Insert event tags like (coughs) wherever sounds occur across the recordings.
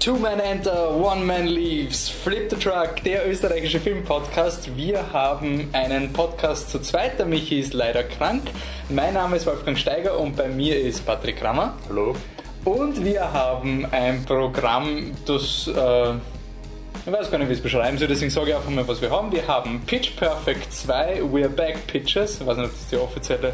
Two Men Enter, One Man Leaves, Flip the Truck, der österreichische Filmpodcast. Wir haben einen Podcast zu zweit. Der Michi ist leider krank. Mein Name ist Wolfgang Steiger und bei mir ist Patrick Rammer. Hallo. Und wir haben ein Programm, das. Äh, ich weiß gar nicht, wie ich es beschreiben soll, deswegen sage ich einfach mal, was wir haben. Wir haben Pitch Perfect 2, We're Back Pitches. Ich weiß nicht, ob das die offizielle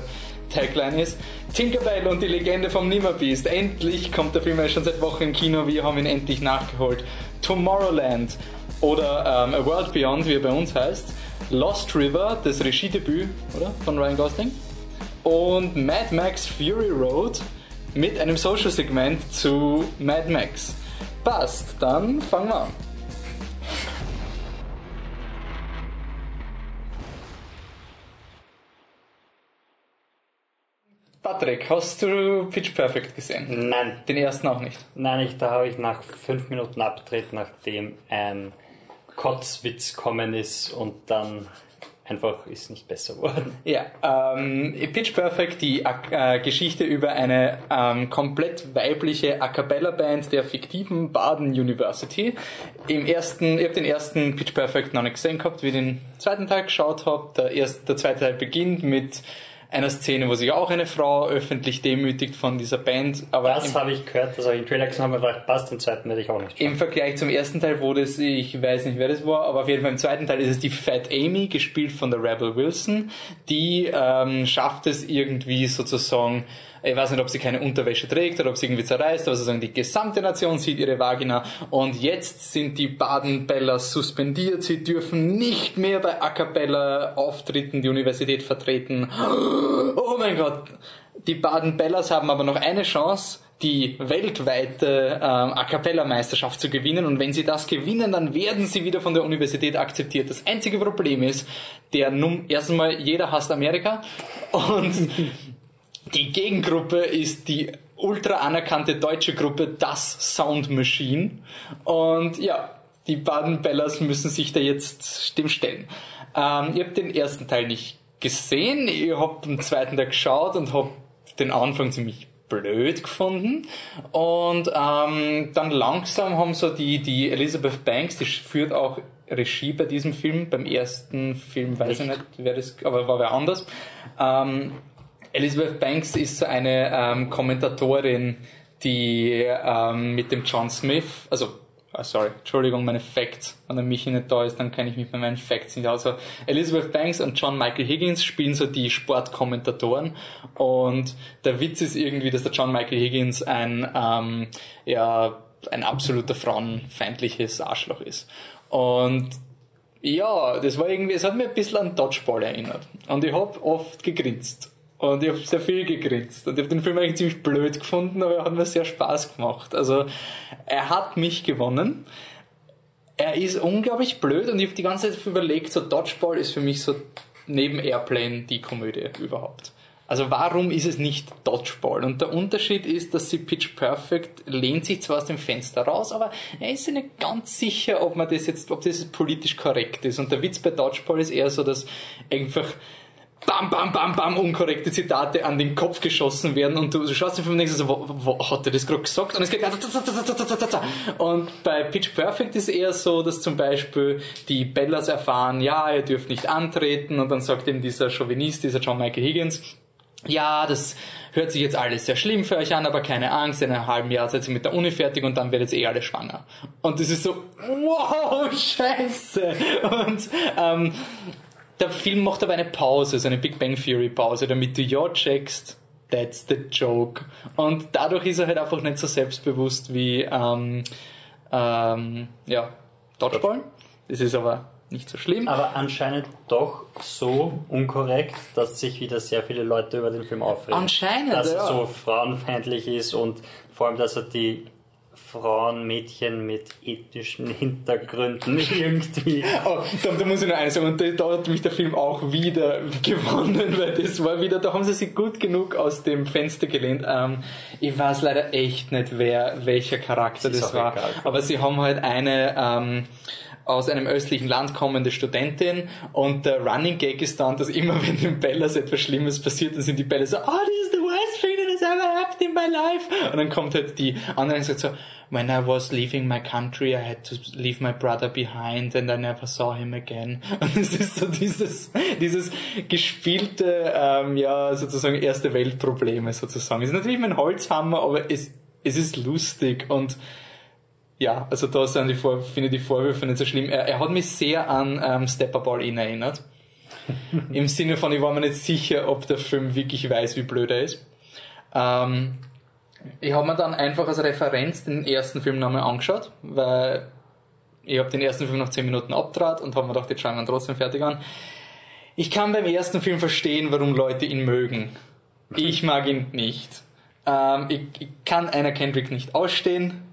Tagline ist. Tinkerbell und die Legende vom Nimmerbeast. Endlich kommt der Film ja schon seit Wochen im Kino. Wir haben ihn endlich nachgeholt. Tomorrowland oder ähm, A World Beyond, wie er bei uns heißt. Lost River, das Regiedebüt, oder? Von Ryan Gosling. Und Mad Max Fury Road mit einem Social-Segment zu Mad Max. Passt, dann fangen wir an. Patrick, hast du Pitch Perfect gesehen? Nein. Den ersten auch nicht. Nein, ich, da habe ich nach fünf Minuten abgedreht, nachdem ein Kotzwitz kommen ist und dann einfach ist nicht besser geworden. (laughs) Ja, ähm, Pitch Perfect, die äh, Geschichte über eine ähm, komplett weibliche A Cappella Band der fiktiven Baden University. Im ersten, ich habe den ersten Pitch Perfect noch nicht gesehen gehabt, wie den zweiten Teil geschaut habe. Der, erste, der zweite Teil beginnt mit einer Szene, wo sich auch eine Frau öffentlich demütigt von dieser Band. Aber das habe ich gehört, das habe ich im Trailer gesehen, habe gedacht, passt, den zweiten werde ich auch nicht schauen. Im Vergleich zum ersten Teil, wo das, ich weiß nicht, wer das war, aber auf jeden Fall im zweiten Teil ist es die Fat Amy, gespielt von der Rebel Wilson, die ähm, schafft es irgendwie sozusagen, ich weiß nicht, ob sie keine Unterwäsche trägt oder ob sie irgendwie zerreißt, aber sozusagen die gesamte Nation sieht ihre Vagina und jetzt sind die Baden-Bellas suspendiert, sie dürfen nicht mehr bei A Cappella Auftritten die Universität vertreten. Oh mein Gott! Die Baden-Bellas haben aber noch eine Chance, die weltweite ähm, A Cappella Meisterschaft zu gewinnen und wenn sie das gewinnen, dann werden sie wieder von der Universität akzeptiert. Das einzige Problem ist, der Num erstens mal jeder hasst Amerika und die Gegengruppe ist die ultra anerkannte deutsche Gruppe Das Sound Machine. Und ja, die beiden Bellas müssen sich da jetzt dem stellen. Ähm, ich habe den ersten Teil nicht gesehen. Ich habe den zweiten Teil geschaut und habe den Anfang ziemlich blöd gefunden. Und ähm, dann langsam haben so die, die Elizabeth Banks, die führt auch Regie bei diesem Film. Beim ersten Film weiß ich nicht, wer das, aber war wer anders. Ähm, Elizabeth Banks ist eine ähm, Kommentatorin, die ähm, mit dem John Smith, also oh sorry, Entschuldigung, meine Facts, wenn der Michi nicht da ist, dann kann ich mich bei meinen Facts nicht. Also Elizabeth Banks und John Michael Higgins spielen so die Sportkommentatoren und der Witz ist irgendwie, dass der John Michael Higgins ein ähm, ja ein absoluter frauenfeindliches Arschloch ist und ja, das war irgendwie, es hat mir ein bisschen an Dodgeball erinnert. Und ich hab oft gegrinst. Und ich habe sehr viel gegrinst. Und ich habe den Film eigentlich ziemlich blöd gefunden, aber er hat mir sehr Spaß gemacht. Also er hat mich gewonnen. Er ist unglaublich blöd und ich habe die ganze Zeit überlegt, so Dodgeball ist für mich so neben Airplane die Komödie überhaupt. Also warum ist es nicht Dodgeball? Und der Unterschied ist, dass sie Pitch Perfect lehnt sich zwar aus dem Fenster raus, aber er ist sich nicht ganz sicher, ob man das jetzt, ob das politisch korrekt ist. Und der Witz bei Dodgeball ist eher so, dass einfach bam, bam, bam, bam, unkorrekte Zitate an den Kopf geschossen werden und du schaust dir vom nächsten so, wo, wo hat er das gerade gesagt? Und es geht und bei Pitch Perfect ist eher so, dass zum Beispiel die Bellas erfahren, ja, ihr dürft nicht antreten und dann sagt eben dieser Chauvinist, dieser John Michael Higgins, ja, das hört sich jetzt alles sehr schlimm für euch an, aber keine Angst, in einem halben Jahr seid ihr mit der Uni fertig und dann werdet ihr eh alle schwanger. Und das ist so, wow, (laughs) scheiße. Und ähm, der Film macht aber eine Pause, so eine Big Bang Theory Pause, damit du ja checkst, that's the joke. Und dadurch ist er halt einfach nicht so selbstbewusst wie, ähm, ähm, ja, Dodgeball. Das ist aber nicht so schlimm. Aber anscheinend doch so unkorrekt, dass sich wieder sehr viele Leute über den Film aufregen. Anscheinend, Dass ja. er so frauenfeindlich ist und vor allem, dass er die Frauen, Mädchen mit ethnischen Hintergründen (laughs) irgendwie. Oh, da, da, muss ich noch eines sagen, und da, da, hat mich der Film auch wieder (laughs) gewonnen, weil das war wieder, da haben sie sich gut genug aus dem Fenster gelehnt. Ähm, ich weiß leider echt nicht, wer, welcher Charakter das, das war, egal. aber sie haben halt eine, ähm, aus einem östlichen Land kommende Studentin und der Running Gag ist dann, dass immer (laughs) wenn den Bellas etwas Schlimmes passiert, dann sind die Bellas so, oh, this is the worst ever happened in my life. Und dann kommt halt die andere und sagt so, when I was leaving my country, I had to leave my brother behind and I never saw him again. (laughs) Und es ist so dieses, dieses gespielte, ähm, ja, sozusagen erste Weltprobleme sozusagen. Es ist natürlich mein Holzhammer, aber es, es ist lustig und ja, also da sind die Vor finde die Vorwürfe nicht so schlimm. Er, er hat mich sehr an ähm, Step Up All In erinnert. (laughs) Im Sinne von, ich war mir nicht sicher, ob der Film wirklich weiß, wie blöd er ist. Ähm, ich habe mir dann einfach als Referenz den ersten Film nochmal angeschaut, weil ich habe den ersten Film nach 10 Minuten abtrat und habe mir gedacht, jetzt schauen wir ihn trotzdem fertig an. Ich kann beim ersten Film verstehen, warum Leute ihn mögen. Ich mag ihn nicht. Ähm, ich, ich kann einer Kendrick nicht ausstehen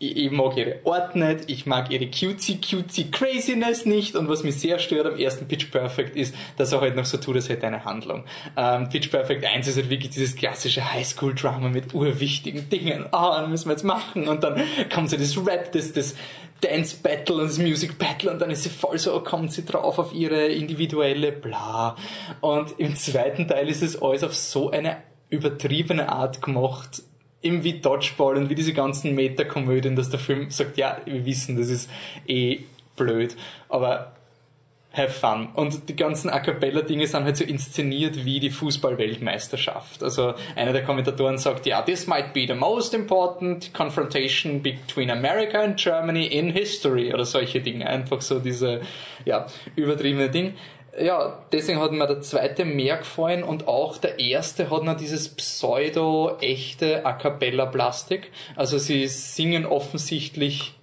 ich, ich mag ihre Art nicht, ich mag ihre cutesy cutesy Craziness nicht und was mich sehr stört am ersten Pitch Perfect ist, dass er halt noch so tut, als hätte eine Handlung. Ähm, Pitch Perfect 1 ist halt wirklich dieses klassische Highschool-Drama mit urwichtigen Dingen. Ah, oh, müssen wir jetzt machen und dann kommt so das Rap, das, das Dance Battle und das Music Battle und dann ist sie voll so, kommt sie drauf auf ihre individuelle bla. Und im zweiten Teil ist es alles auf so eine übertriebene Art gemacht, eben wie Dodgeball und wie diese ganzen Metakomödien, dass der Film sagt, ja, wir wissen, das ist eh blöd, aber have fun. Und die ganzen A Cappella-Dinge sind halt so inszeniert wie die Fußball-Weltmeisterschaft. Also einer der Kommentatoren sagt, ja, this might be the most important confrontation between America and Germany in history oder solche Dinge. Einfach so diese, ja, übertriebene Ding ja, deswegen hat mir der zweite mehr gefallen und auch der erste hat noch dieses pseudo-echte A Cappella Plastik. Also sie singen offensichtlich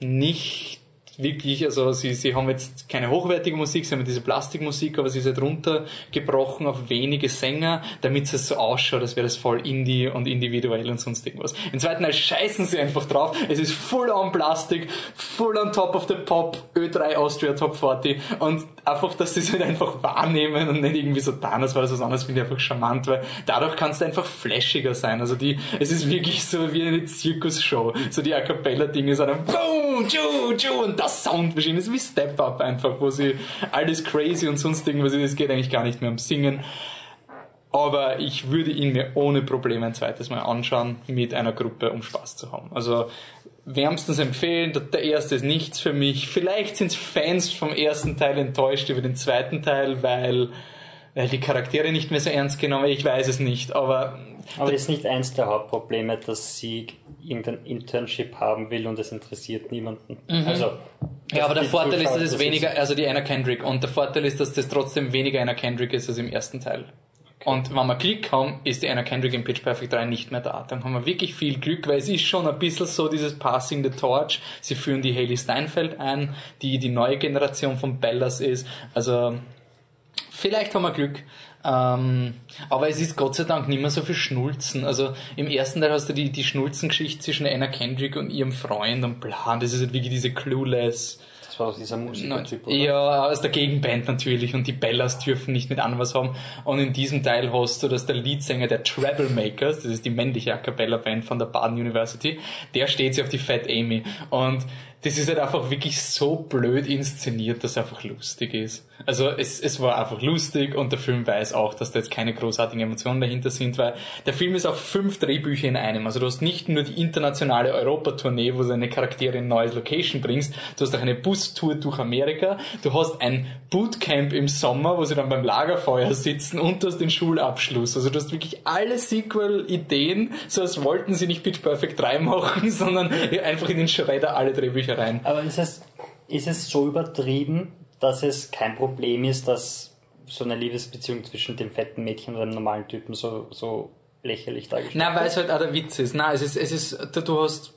nicht wirklich, also sie, sie haben jetzt keine hochwertige Musik, sie haben diese Plastikmusik, aber sie ist halt runtergebrochen auf wenige Sänger, damit es so ausschaut, als wäre das voll Indie und individuell und sonst irgendwas. Im zweiten Teil scheißen sie einfach drauf, es ist full on Plastik, full on top of the pop, Ö3 Austria Top 40 und einfach, dass sie es halt einfach wahrnehmen und nicht irgendwie so tun, als war das was anderes, finde ich einfach charmant, weil dadurch kannst du einfach flashiger sein. Also die, es ist wirklich so wie eine Zirkusshow. So die A Cappella-Dinge sind dann boom, tschu, tschu, und das Soundmaschine ist wie Step Up einfach, wo sie alles crazy und sonst irgendwas, es geht eigentlich gar nicht mehr um Singen. Aber ich würde ihn mir ohne Probleme ein zweites Mal anschauen, mit einer Gruppe, um Spaß zu haben. Also wärmstens empfehlen. Der erste ist nichts für mich. Vielleicht sind Fans vom ersten Teil enttäuscht über den zweiten Teil, weil, weil die Charaktere nicht mehr so ernst genommen Ich weiß es nicht, aber. Aber ist nicht eins der Hauptprobleme, dass sie irgendein Internship haben will und es interessiert niemanden? Mhm. Also. Ja, aber der Vorteil ist, dass es weniger, also die Anna Kendrick, und der Vorteil ist, dass das trotzdem weniger Anna Kendrick ist als im ersten Teil. Und wenn wir Glück haben, ist die Anna Kendrick in Pitch Perfect 3 nicht mehr da. Dann haben wir wirklich viel Glück, weil es ist schon ein bisschen so dieses Passing the Torch. Sie führen die Haley Steinfeld ein, die die neue Generation von Bellas ist. Also, vielleicht haben wir Glück. Ähm, aber es ist Gott sei Dank nicht mehr so viel Schnulzen. Also im ersten Teil hast du die, die Schnulzengeschichte zwischen Anna Kendrick und ihrem Freund und bla. Das ist halt wirklich diese clueless das war aus dieser Musikertyp, oder? Ja, aus der Gegenband natürlich und die Bellas dürfen nicht mit an was haben. Und in diesem Teil hast du, dass der Leadsänger der Travelmakers, das ist die männliche A Cappella Band von der Baden University, der steht sich auf die Fat Amy. Und das ist halt einfach wirklich so blöd inszeniert, dass es einfach lustig ist. Also es, es war einfach lustig und der Film weiß auch, dass da jetzt keine großartigen Emotionen dahinter sind, weil der Film ist auch fünf Drehbücher in einem. Also du hast nicht nur die internationale Europatournee, wo du deine Charaktere in ein neues Location bringst, du hast auch eine Bustour durch Amerika, du hast ein Bootcamp im Sommer, wo sie dann beim Lagerfeuer sitzen und du hast den Schulabschluss. Also du hast wirklich alle Sequel-Ideen, so als wollten sie nicht Pitch Perfect 3 machen, (laughs) sondern einfach in den Schredder alle Drehbücher rein. Aber ist es, ist es so übertrieben, dass es kein Problem ist, dass so eine Liebesbeziehung zwischen dem fetten Mädchen und einem normalen Typen so, so lächerlich dargestellt wird? Nein, weil es halt auch der Witz ist. Nein, es ist, es ist, du hast,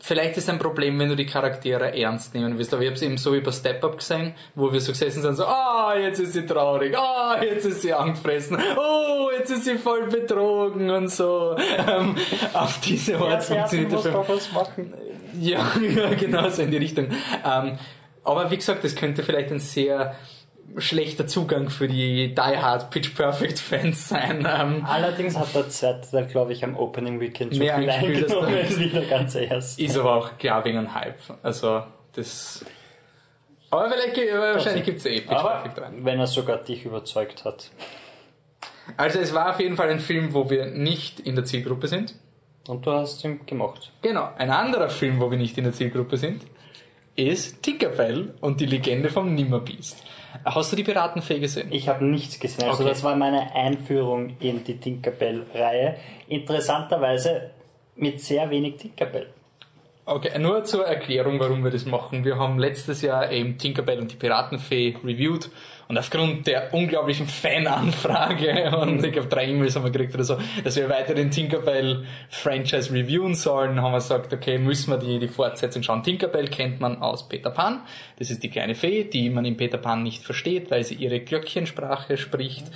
vielleicht ist ein Problem, wenn du die Charaktere ernst nehmen willst, aber ich habe es eben so wie bei Step Up gesehen, wo wir so gesessen sind, so, ah, oh, jetzt ist sie traurig, ah, oh, jetzt ist sie angefressen, oh, jetzt ist sie voll betrogen und so. Ähm, auf diese Art funktioniert der Film. Ja, (laughs) ja, genau so in die Richtung. Ähm, aber wie gesagt, das könnte vielleicht ein sehr schlechter Zugang für die Die Hard Pitch Perfect Fans sein. Ähm, Allerdings hat der zweite, glaube ich, am Opening Weekend schon mehr viel eingenommen als (laughs) wieder ganz erst. Ist aber auch klar wegen einem Hype. Also das. Aber vielleicht, wahrscheinlich gibt es eh Pitch aber Perfect rein. Wenn er sogar dich überzeugt hat. Also es war auf jeden Fall ein Film, wo wir nicht in der Zielgruppe sind. Und du hast ihn gemacht. Genau. Ein anderer Film, wo wir nicht in der Zielgruppe sind, ist Tinkerbell und die Legende vom Nimmerbeast. Hast du die Piratenfee gesehen? Ich habe nichts gesehen. Also Okay. das war meine Einführung in die Tinkerbell-Reihe. Interessanterweise mit sehr wenig Tinkerbell. Okay, nur zur Erklärung, warum wir das machen. Wir haben letztes Jahr eben Tinkerbell und die Piratenfee reviewed und aufgrund der unglaublichen Fan-Anfrage (laughs) und ich glaube drei E-Mails haben wir gekriegt oder so, dass wir weiter den Tinkerbell-Franchise reviewen sollen, haben wir gesagt, okay, müssen wir die, die Fortsetzung schauen. Tinkerbell kennt man aus Peter Pan. Das ist die kleine Fee, die man in Peter Pan nicht versteht, weil sie ihre Glöckchensprache spricht.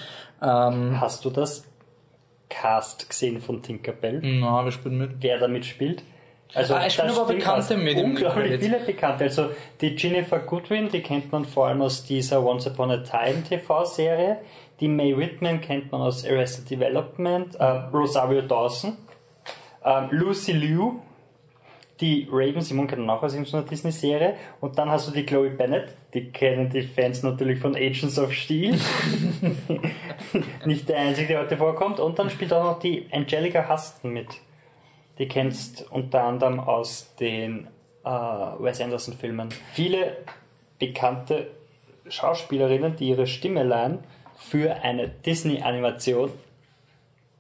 Ähm, Hast du das Cast gesehen von Tinkerbell? na, wir spielen mit. Wer da mitspielt? Also Ah, spielen da aber Bekannte mit im Unglaublich Credits. viele Bekannte. Also die Jennifer Goodwin, die kennt man vor allem aus dieser Once Upon a Time TV-Serie. Die Mae Whitman kennt man aus Arrested Development. Äh, Rosario Dawson. Ähm, Lucy Liu. Die Raven Simon kennt man auch aus irgendeiner Disney-Serie. Und dann hast du die Chloe Bennett. Die kennen die Fans natürlich von Agents of Steel. (laughs) Nicht der einzige, der heute vorkommt. Und dann spielt auch noch die Angelica Huston mit. Die kennst unter anderem aus den äh, Wes Anderson Filmen. Viele bekannte Schauspielerinnen, die ihre Stimme leihen für eine Disney-Animation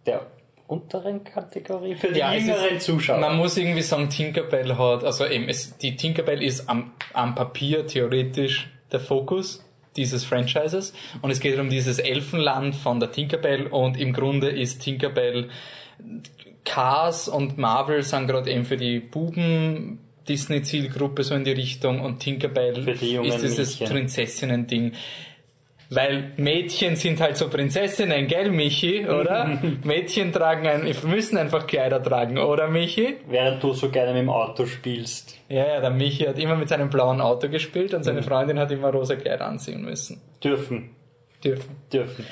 der unteren Kategorie, für die Ja, jüngeren ist- Zuschauer. Man muss irgendwie sagen, Tinkerbell hat, also eben, es, die Tinkerbell ist am, am Papier theoretisch der Fokus dieses Franchises und es geht um dieses Elfenland von der Tinkerbell und im Grunde ist Tinkerbell Cars und Marvel sind gerade eben für die Buben Disney-Zielgruppe so in die Richtung und Tinkerbell die ist dieses. Prinzessinnen-Ding. Weil Mädchen sind halt so Prinzessinnen, gell, Michi, oder? (laughs) Mädchen tragen ein, müssen einfach Kleider tragen, oder, Michi? Während du so gerne mit dem Auto spielst. Ja, ja, der Michi hat immer mit seinem blauen Auto gespielt und Mhm. seine Freundin hat immer rosa Kleider anziehen müssen. Dürfen. Dürfen. Dürfen.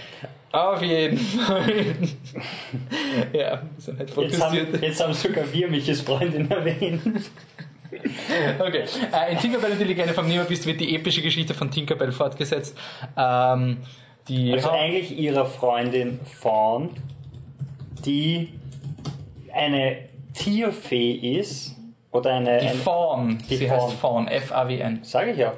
Auf jeden Fall. (laughs) ja, sind halt Jetzt haben, fokussiert. jetzt haben sogar wir Michis Freundin erwähnt. Okay, äh, in Tinkerbell und die Legende vom Nimmerbeast wird die epische Geschichte von Tinkerbell fortgesetzt. Ähm, die Also eigentlich ihrer Freundin Fawn, die eine Tierfee ist, oder eine, die Fawn, die sie Fawn. heißt Fawn, F-A-W-N. sage ich ja,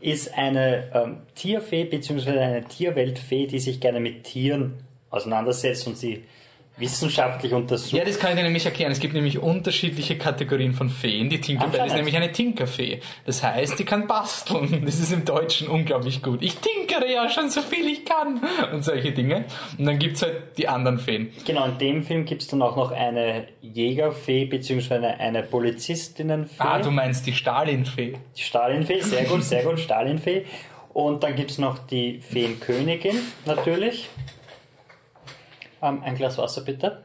ist eine ähm, Tierfee bzw. eine Tierweltfee, die sich gerne mit Tieren auseinandersetzt und sie wissenschaftlich untersucht. Ja, das kann ich dir nämlich erklären. Es gibt nämlich unterschiedliche Kategorien von Feen. Die Tinkerbell ist nämlich eine Tinkerfee. Das heißt, die kann basteln. Das ist im Deutschen unglaublich gut. Ich tinkere ja schon so viel ich kann. Und solche Dinge. Und dann gibt's halt die anderen Feen. Genau, in dem Film gibt es dann auch noch eine Jägerfee bzw. eine, eine Polizistinnenfee. Ah, du meinst die Stalinfee. Die Stalinfee, sehr gut, sehr gut, Stalinfee. Und dann gibt es noch die Feenkönigin, natürlich. Ähm, ein Glas Wasser bitte.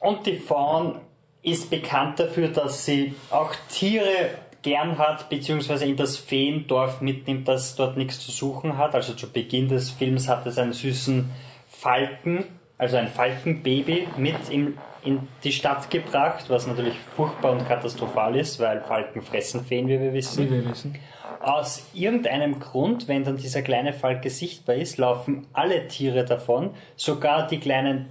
Und die Fawn ist bekannt dafür, dass sie auch Tiere gern hat, beziehungsweise in das Feendorf mitnimmt, das dort nichts zu suchen hat. Also zu Beginn des Films hat es einen süßen Falken, also ein Falkenbaby, mit in, in die Stadt gebracht, was natürlich furchtbar und katastrophal ist, weil Falken fressen Feen, wie wir wissen. Wie wir wissen. Aus irgendeinem Grund, wenn dann dieser kleine Falke sichtbar ist, laufen alle Tiere davon, sogar die kleinen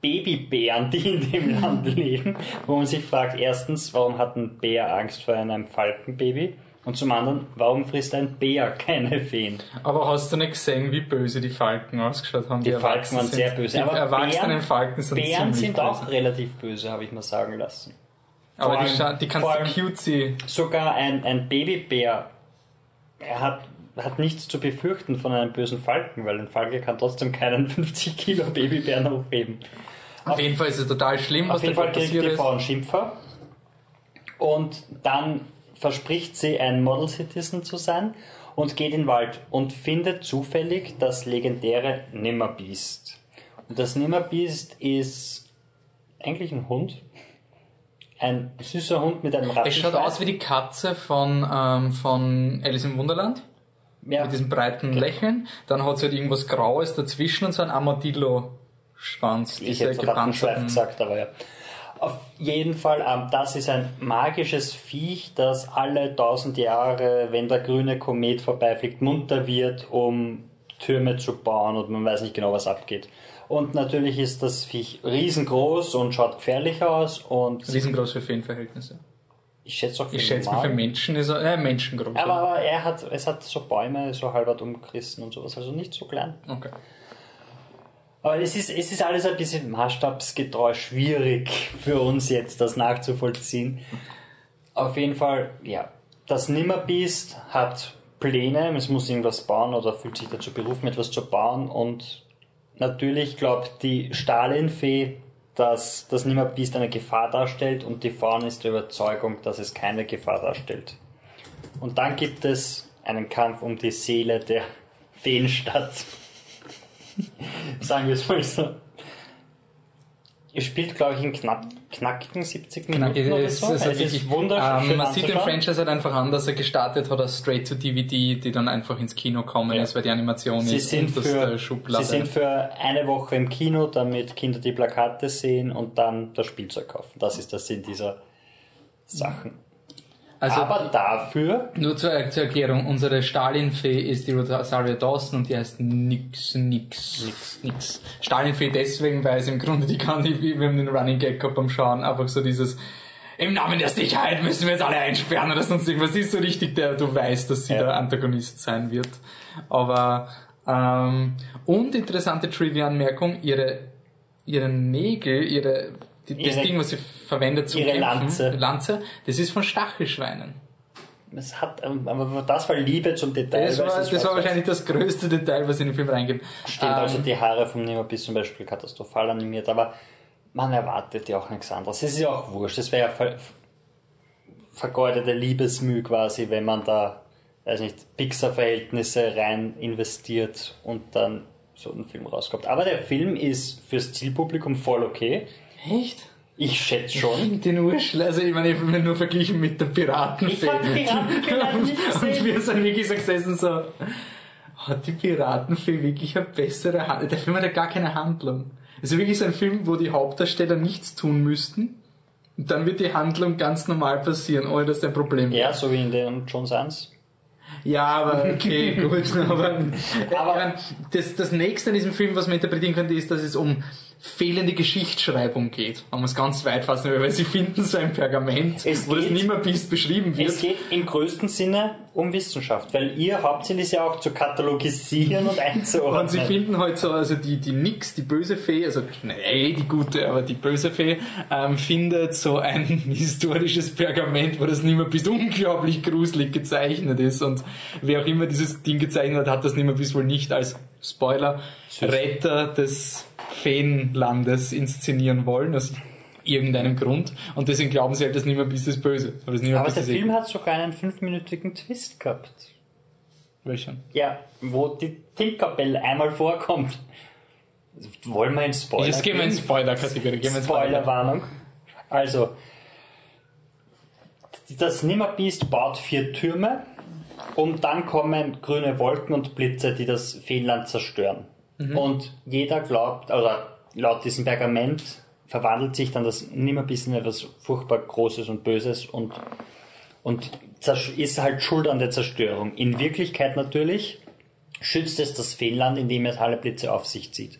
Babybären, die in dem Land leben, wo man sich fragt, erstens, warum hat ein Bär Angst vor einem Falkenbaby? Und zum anderen, warum frisst ein Bär keine Feen? Aber hast du nicht gesehen, wie böse die Falken ausgeschaut haben? Die Falken erwachsen waren sind? sehr böse. Die Aber erwachsenen Bären- Falken sind Bären sind böse. auch relativ böse, habe ich mir sagen lassen. Aber vor die, allem- scha- die kannst du cutesy. Sogar ein, ein Babybär, er hat, hat nichts zu befürchten von einem bösen Falken, weil ein Falke kann trotzdem keinen (laughs) 50 Kilo Babybären hochheben. Auf jeden Fall ist es total schlimm, was Auf jeden Fall kriegt die. Frau einen Schimpfer und dann verspricht sie, ein Model Citizen zu sein und geht in den Wald und findet zufällig das legendäre Nimmerbeast. Und das Nimmerbeast ist eigentlich ein Hund. Ein süßer Hund mit einem Es Rattenschweif. schaut aus wie die Katze von, ähm, von Alice im Wunderland. ja, Mit diesem breiten Lächeln. Dann hat sie halt irgendwas Graues dazwischen und so ein Armadillo-Schwanz. ich hätte Rattenschweif gesagt, aber ja. Auf jeden Fall, ähm, das ist ein magisches Viech, das alle tausend Jahre, wenn der grüne Komet vorbeifliegt, munter wird, um Türme zu bauen und man weiß nicht genau, was abgeht. Und natürlich ist das Viech riesengroß und schaut gefährlich aus und Riesengroß für Feenverhältnisse. ich schätze auch für Ich schätze mal für Menschen ist er, äh, menschengroß. Aber, aber er hat, es hat so Bäume so halbert umgerissen und sowas, also nicht so klein. Okay. Aber es ist, es ist alles ein bisschen maßstabsgetreu schwierig für uns jetzt, das nachzuvollziehen. Auf jeden Fall, ja. Das Nimmerbeast hat Pläne, es muss irgendwas bauen oder fühlt sich dazu berufen, etwas zu bauen. Und natürlich glaubt die Stalinfee, dass das Nimmerbeast eine Gefahr darstellt und die Faun ist der Überzeugung, dass es keine Gefahr darstellt. Und dann gibt es einen Kampf um die Seele der Feenstadt. (laughs) Sagen wir es mal so. Ihr spielt, glaube ich, in knapp, knackigen 70 Minuten Knackig, oder so. es, hat es wirklich, ist wunderschön ähm, man sieht den. Franchise halt einfach an, dass er gestartet hat als Straight to DVD, die dann einfach ins Kino kommen Ja. ist, weil die Animation Sie ist sind, unterste für, sie Schublade. sind für eine Woche im Kino, damit Kinder die Plakate sehen und dann das Spielzeug kaufen. Das ist der Sinn dieser Sachen. Also, Aber dafür, nur zur, zur Erklärung, unsere Stalinfee ist die Rosario Dawson und die heißt nix, nix, nix, nix. Stalinfee deswegen, weil es im Grunde die kann, die, wir haben den Running Gag gehabt beim Schauen, einfach so dieses, im Namen der Sicherheit müssen wir jetzt alle einsperren oder sonst irgendwas. Ist so richtig der, du weißt, dass sie Ja. der Antagonist sein wird. Aber, ähm, und interessante Trivia-Anmerkung, ihre, ihre Nägel, ihre, die, das Ihre- Ding, was sie verwendet zum ihre Kämpfen, Lanze. Lanze, das ist von Stachelschweinen. es hat, ähm, aber das war Liebe zum Detail. Das war, das war wahrscheinlich das größte Detail, was in den Film reingeht. Stimmt, also die Haare vom Nimmerbiss zum Beispiel katastrophal animiert, aber man erwartet ja auch nichts anderes. Es ist ja auch wurscht, es wäre ja ver vergeudete Liebesmüh quasi, wenn man da, weiß nicht, Pixar-Verhältnisse rein investiert und dann so ein Film rauskommt. Aber der Film ist fürs Zielpublikum voll okay. Echt? Ich schätze schon. den Urschl, also ich meine, ich habe nur verglichen mit der Piratenfee. (laughs) Nicht Und gesehen. wir sind wirklich so gesessen so, hat die Piratenfee wirklich eine bessere Handlung? Der Film hat ja gar keine Handlung. Also wirklich so ein Film, wo die Hauptdarsteller nichts tun müssten. Und dann wird die Handlung ganz normal passieren, ohne dass der Problem Ja, so wie in den John Sans. Ja, aber okay, (laughs) gut. Aber, Aber- das, das nächste an diesem Film, was man interpretieren könnte, ist, dass es um fehlende Geschichtsschreibung geht. Man muss ganz weit fassen, weil sie finden so ein Pergament, Es wo das geht- Nimmerbiest beschrieben wird. Es geht im größten Sinne um Wissenschaft, weil ihr Hauptsinn ist ja auch zu katalogisieren und einzuordnen. Und sie finden halt so, also die, die Nix, die böse Fee, also nee, die gute, aber die böse Fee, ähm, findet so ein (laughs) historisches Pergament, wo das Nimmerbiest unglaublich gruselig gezeichnet ist. Und wer auch immer dieses Ding gezeichnet hat, hat das Nimmerbiest wohl nicht als Spoiler Retter des Feenlandes inszenieren wollen, aus irgendeinem Grund. Und deswegen glauben sie halt, das Nimmerbiest ist böse. Aber, das Aber der eh Film hat sogar einen fünfminütigen Twist gehabt. Welchen? Ja, wo die Tinkerbell einmal vorkommt. Wollen wir in Spoiler Jetzt gehen wir in Spoiler-Kategorie. Spoilerwarnung. Also, das Nimmerbiest baut vier Türme und dann kommen grüne Wolken und Blitze, die das Feenland zerstören. Und jeder glaubt, oder laut diesem Pergament verwandelt sich dann das Nimmerbiest in etwas furchtbar Großes und Böses und, und ist halt schuld an der Zerstörung. In Wirklichkeit natürlich schützt es das Feenland, indem es alle Blitze auf sich zieht.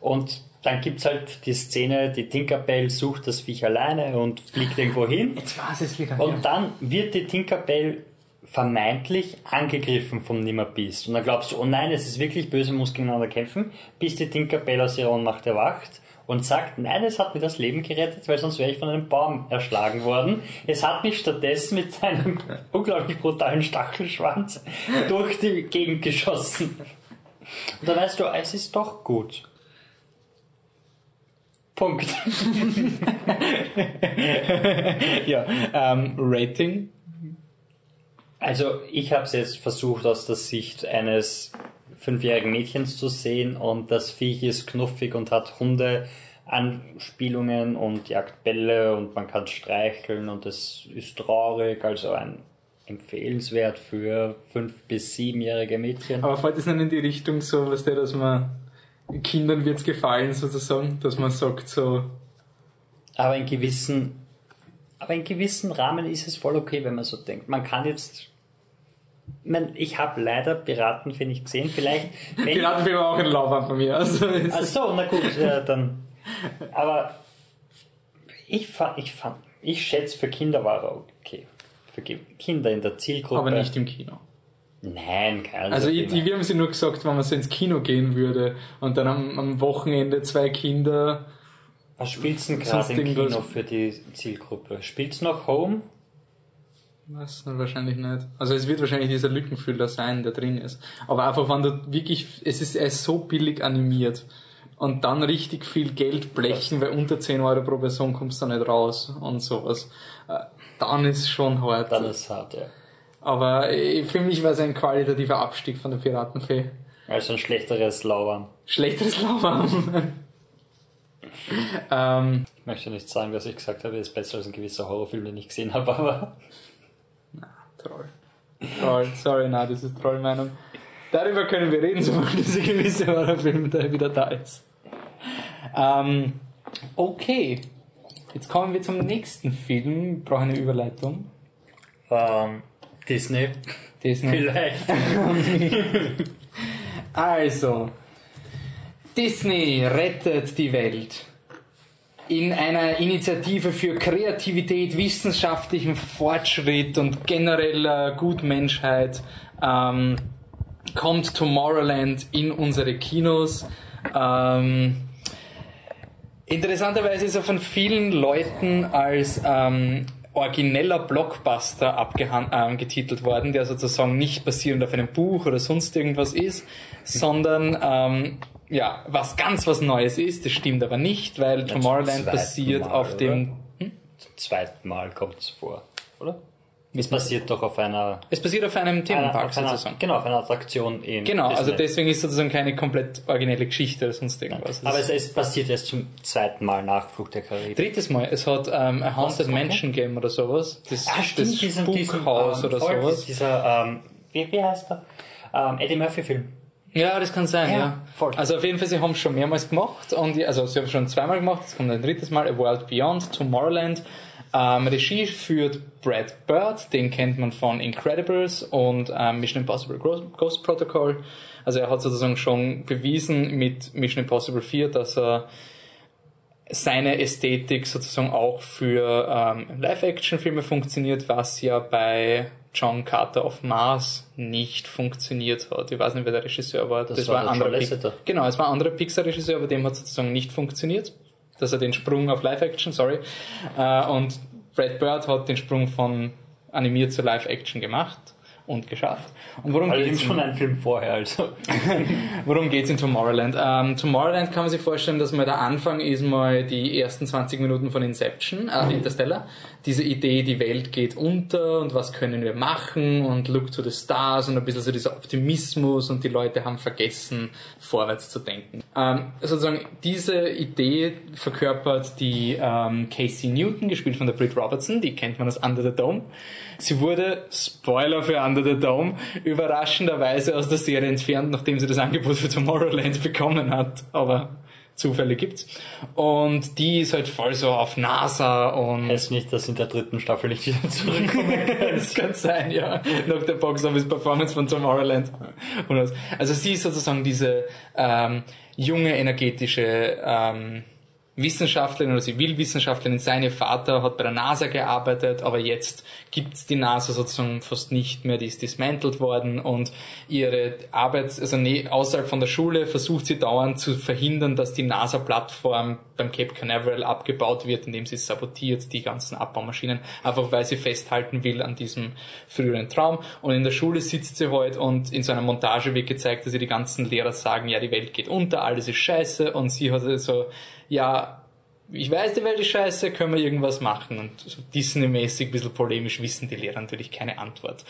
Und dann gibt's halt die Szene, die Tinkerbell sucht das Viech alleine und fliegt irgendwo hin. Jetzt war es wieder. Und dann wird die Tinkerbell vermeintlich angegriffen vom Nimmerbeast. Und dann glaubst du, oh nein, es ist wirklich böse, muss gegeneinander kämpfen, bis die Tinkerbell aus ihrer Ohnmacht erwacht und sagt, nein, es hat mir das Leben gerettet, weil sonst wäre ich von einem Baum erschlagen worden. Es hat mich stattdessen mit seinem (laughs) unglaublich brutalen Stachelschwanz durch die Gegend geschossen. Und da weißt du, es ist doch gut. Punkt. (laughs) ja, ähm, Rating. Also ich habe es jetzt versucht aus der Sicht eines fünfjährigen Mädchens zu sehen und das Viech ist knuffig und hat Hunde Anspielungen und jagt Bälle und man kann streicheln und es ist traurig, also ein empfehlenswert für fünf bis siebenjährige Mädchen. Aber fällt es dann in die Richtung so, was der, dass man Kindern wird's gefallen sozusagen, dass man sagt so, Aber in gewissen, aber in gewissen Rahmen ist es voll okay, wenn man so denkt. Man kann jetzt ich habe leider Piratenfilm nicht gesehen. Vielleicht. (laughs) Piratenfilm war auch ein Laufbahn von mir. Also Ach so, na gut, ja, dann. Aber ich fand, ich fand, ich schätze, für Kinder war er okay. Für Ki- Kinder in der Zielgruppe. aber nicht im Kino. Nein, kein Also ich, ich, wir haben sie nur gesagt, wenn man so ins Kino gehen würde und dann am, am Wochenende zwei Kinder. Was denn Sonst gerade im Kino für die Zielgruppe? Spielt's noch Home? Was? Wahrscheinlich nicht. Also es wird wahrscheinlich dieser Lückenfüller sein, der drin ist. Aber einfach, wenn du wirklich, es ist, er ist so billig animiert und dann richtig viel Geld blechen, weil unter 10 Euro pro Person kommst du nicht raus und sowas. Äh, Dann ist schon hart. Dann ist es hart, ja. Aber äh, für mich war es ein qualitativer Abstieg von der Piratenfee. Also ein schlechteres Lauern. Schlechteres Lauern. (laughs) ähm, Ich möchte nicht sagen, was ich gesagt habe, ist besser als ein gewisser Horrorfilm, den ich gesehen habe, aber Troll. Troll, sorry, na, das ist Trollmeinung. Darüber können wir reden, sobald dieser gewisse Horrorfilm da wieder da ist. Ähm, okay. Jetzt kommen wir zum nächsten Film. Ich brauche eine Überleitung. ähm, Disney Disney. vielleicht. (laughs) Also, Disney rettet die Welt. In einer Initiative für Kreativität, wissenschaftlichen Fortschritt und genereller Gutmenschheit ähm, kommt Tomorrowland in unsere Kinos. Ähm, interessanterweise ist er von vielen Leuten als ähm, origineller Blockbuster abgetitelt worden, der sozusagen nicht basierend auf einem Buch oder sonst irgendwas ist, sondern ähm, ja, was ganz was Neues ist. Das stimmt aber nicht, weil Tomorrowland basiert Mal, auf dem. Zum zweiten Mal kommt es vor, oder? Es basiert doch auf einer, Es basiert auf einem Themenpark einer sozusagen. genau, auf einer Attraktion in Genau, also Disney. deswegen ist sozusagen keine komplett originelle Geschichte oder sonst irgendwas. Aber es, es passiert erst zum zweiten Mal nach Flug der Karibik. drittes Mal. Es hat ähm, a Haunted. Mansion Game oder sowas. Das, Ah, stimmt, das diesen, diesen, Spukhaus ähm, oder voll, sowas. Dieser, ähm, wie, wie heißt der? Ähm, Eddie Murphy-Film. Ja, das kann sein, Ja, ja. voll. Also auf jeden Fall, sie haben es schon mehrmals gemacht und also sie haben es schon zweimal gemacht, es kommt ein drittes Mal, A World Beyond, Tomorrowland. Ähm, Regie führt Brad Bird, den kennt man von Incredibles und ähm, Mission Impossible Ghost Protocol. Also er hat sozusagen schon bewiesen mit Mission Impossible 4, dass er seine Ästhetik sozusagen auch für ähm, Live-Action-Filme funktioniert, was ja bei John Carter of Mars nicht funktioniert hat. Ich weiß nicht, wer der Regisseur war. Das war ein der anderer. Genau, es war ein anderer Pixar-Regisseur, aber dem hat sozusagen nicht funktioniert. Dass er den Sprung auf Live-Action, sorry. Äh, und Brad Bird hat den Sprung von animiert zu Live-Action gemacht und geschafft. Und worum Allerdings geht's? schon ein Film vorher, also. (laughs) Worum geht's in Tomorrowland? Ähm, Tomorrowland kann man sich vorstellen, dass mal der Anfang ist mal die ersten 20 Minuten von Inception, äh, Interstellar. Diese Idee, die Welt geht unter und was können wir machen und look to the stars und ein bisschen so dieser Optimismus und die Leute haben vergessen, vorwärts zu denken. Ähm, sozusagen diese Idee verkörpert die ähm, Casey Newton, gespielt von der Britt Robertson, die kennt man aus Under the Dome. Sie wurde, Spoiler für Under the Dome, überraschenderweise aus der Serie entfernt, nachdem sie das Angebot für Tomorrowland bekommen hat. Aber Zufälle gibt's. Und die ist halt voll so auf NASA und Heißt nicht, dass in der dritten Staffel nicht wieder zurückkommen (laughs) das kann sein, ja. Nach der Box Office Performance von Tomorrowland. Also sie ist sozusagen diese ähm, junge, energetische ähm, Wissenschaftlerin oder Zivilwissenschaftlerin. Sein Vater hat bei der NASA gearbeitet, aber jetzt gibt's die NASA sozusagen fast nicht mehr. Die ist dismantelt worden und ihre Arbeit, also nee, außerhalb von der Schule versucht sie dauernd zu verhindern, dass die NASA-Plattform beim Cape Canaveral abgebaut wird, indem sie sabotiert die ganzen Abbaumaschinen, einfach weil sie festhalten will an diesem früheren Traum. Und in der Schule sitzt sie heute und in so einer Montage wird gezeigt, dass sie die ganzen Lehrer sagen, ja, die Welt geht unter, alles ist scheiße und sie hat so, ja, ich weiß, die Welt ist scheiße, können wir irgendwas machen? Und so Disney-mäßig, ein bisschen polemisch, wissen die Lehrer natürlich keine Antwort.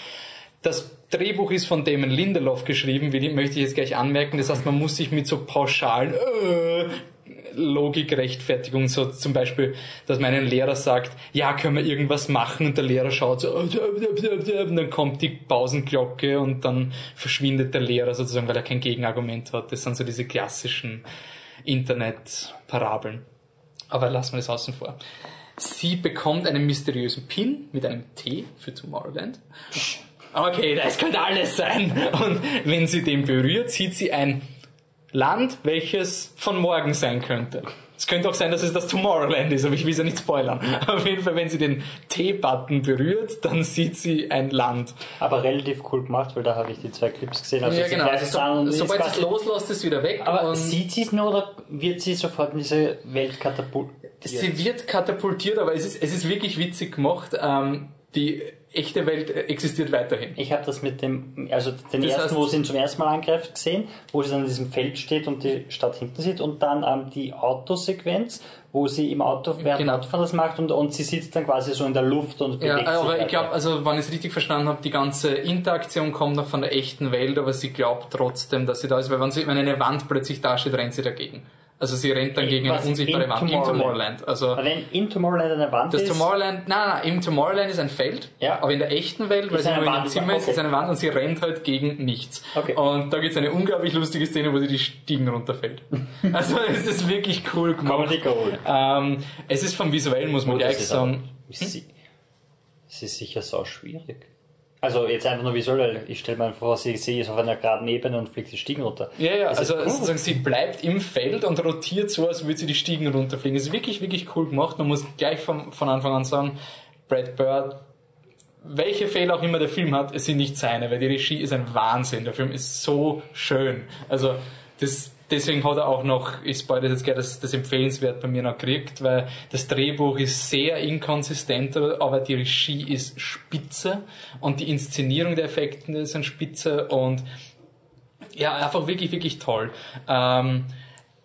Das Drehbuch ist von Damon Lindelof geschrieben, will, möchte ich jetzt gleich anmerken. Das heißt, man muss sich mit so pauschalen äh, Logikrechtfertigung, so zum Beispiel, dass man einem Lehrer sagt, ja, können wir irgendwas machen? Und der Lehrer schaut so, und dann kommt die Pausenglocke und dann verschwindet der Lehrer sozusagen, weil er kein Gegenargument hat. Das sind so diese klassischen Internet-Parabeln. Aber lassen wir das außen vor. Sie bekommt einen mysteriösen Pin mit einem T für Tomorrowland. okay, das könnte alles sein. Und wenn sie den berührt, sieht sie ein Land, welches von morgen sein könnte. Es könnte auch sein, dass es das Tomorrowland ist, aber ich will es ja nicht spoilern. (laughs) Auf jeden Fall, wenn sie den T-Button berührt, dann sieht sie ein Land. Aber relativ cool gemacht, weil da habe ich die zwei Clips gesehen. Also ja, sie genau. an so, ist sobald sie es loslässt, ist es wieder weg. Aber sieht sie es nur oder wird sie sofort in diese Welt katapultiert? sie wird katapultiert, aber es ist, es ist wirklich witzig gemacht. Ähm, die echte Welt existiert weiterhin. Ich habe das mit dem, also den Das ersten, wo sie ihn zum ersten Mal angreift, gesehen, wo sie dann in diesem Feld steht und die Stadt hinten sieht und dann ähm, die Autosequenz, wo sie im Auto während Genau. Autofahren das macht und, und sie sitzt dann quasi so in der Luft und Ja, bewegt sich aber ich weiter. glaube, also wenn ich es richtig verstanden habe, die ganze Interaktion kommt noch von der echten Welt, aber sie glaubt trotzdem, dass sie da ist, weil wenn, sie, wenn eine Wand plötzlich da steht, rennt sie dagegen. Also sie rennt dann gegen eine Was, unsichtbare in Wand. In Tomorrowland? Tomorrowland. Also Wenn in Tomorrowland eine Wand das ist, Tomorrowland, nein, nein, im Tomorrowland ist ein Feld, Ja. aber in der echten Welt, weil sie eine nur in Wand, Zimmer ist, okay. ist eine Wand und sie rennt halt gegen nichts. Okay. Und da gibt es eine unglaublich lustige Szene, wo sie die Stiegen runterfällt. (laughs) also es ist wirklich cool gemacht. Ähm, es ist vom Visuellen, muss man Oh, gleich sagen. Sie- Es ist sicher so schwierig. Also jetzt einfach nur visuell, weil ich stelle mir einfach vor, sie, sie ist auf einer geraden Ebene und fliegt die Stiegen runter. Ja, ja, ist also cool. sozusagen sie bleibt im Feld und rotiert so, als würde sie die Stiegen runterfliegen. Das ist wirklich, wirklich cool gemacht. Man muss gleich von, von Anfang an sagen, Brad Bird, welche Fehler auch immer der Film hat, es sind nicht seine, weil die Regie ist ein Wahnsinn. Der Film ist so schön. Also das, deswegen hat er auch noch, ich spoilere jetzt gleich, das, das empfehlenswert bei mir noch gekriegt, weil das Drehbuch ist sehr inkonsistent, aber die Regie ist spitze und die Inszenierung der Effekte sind spitze und ja, einfach wirklich, wirklich toll. Ähm,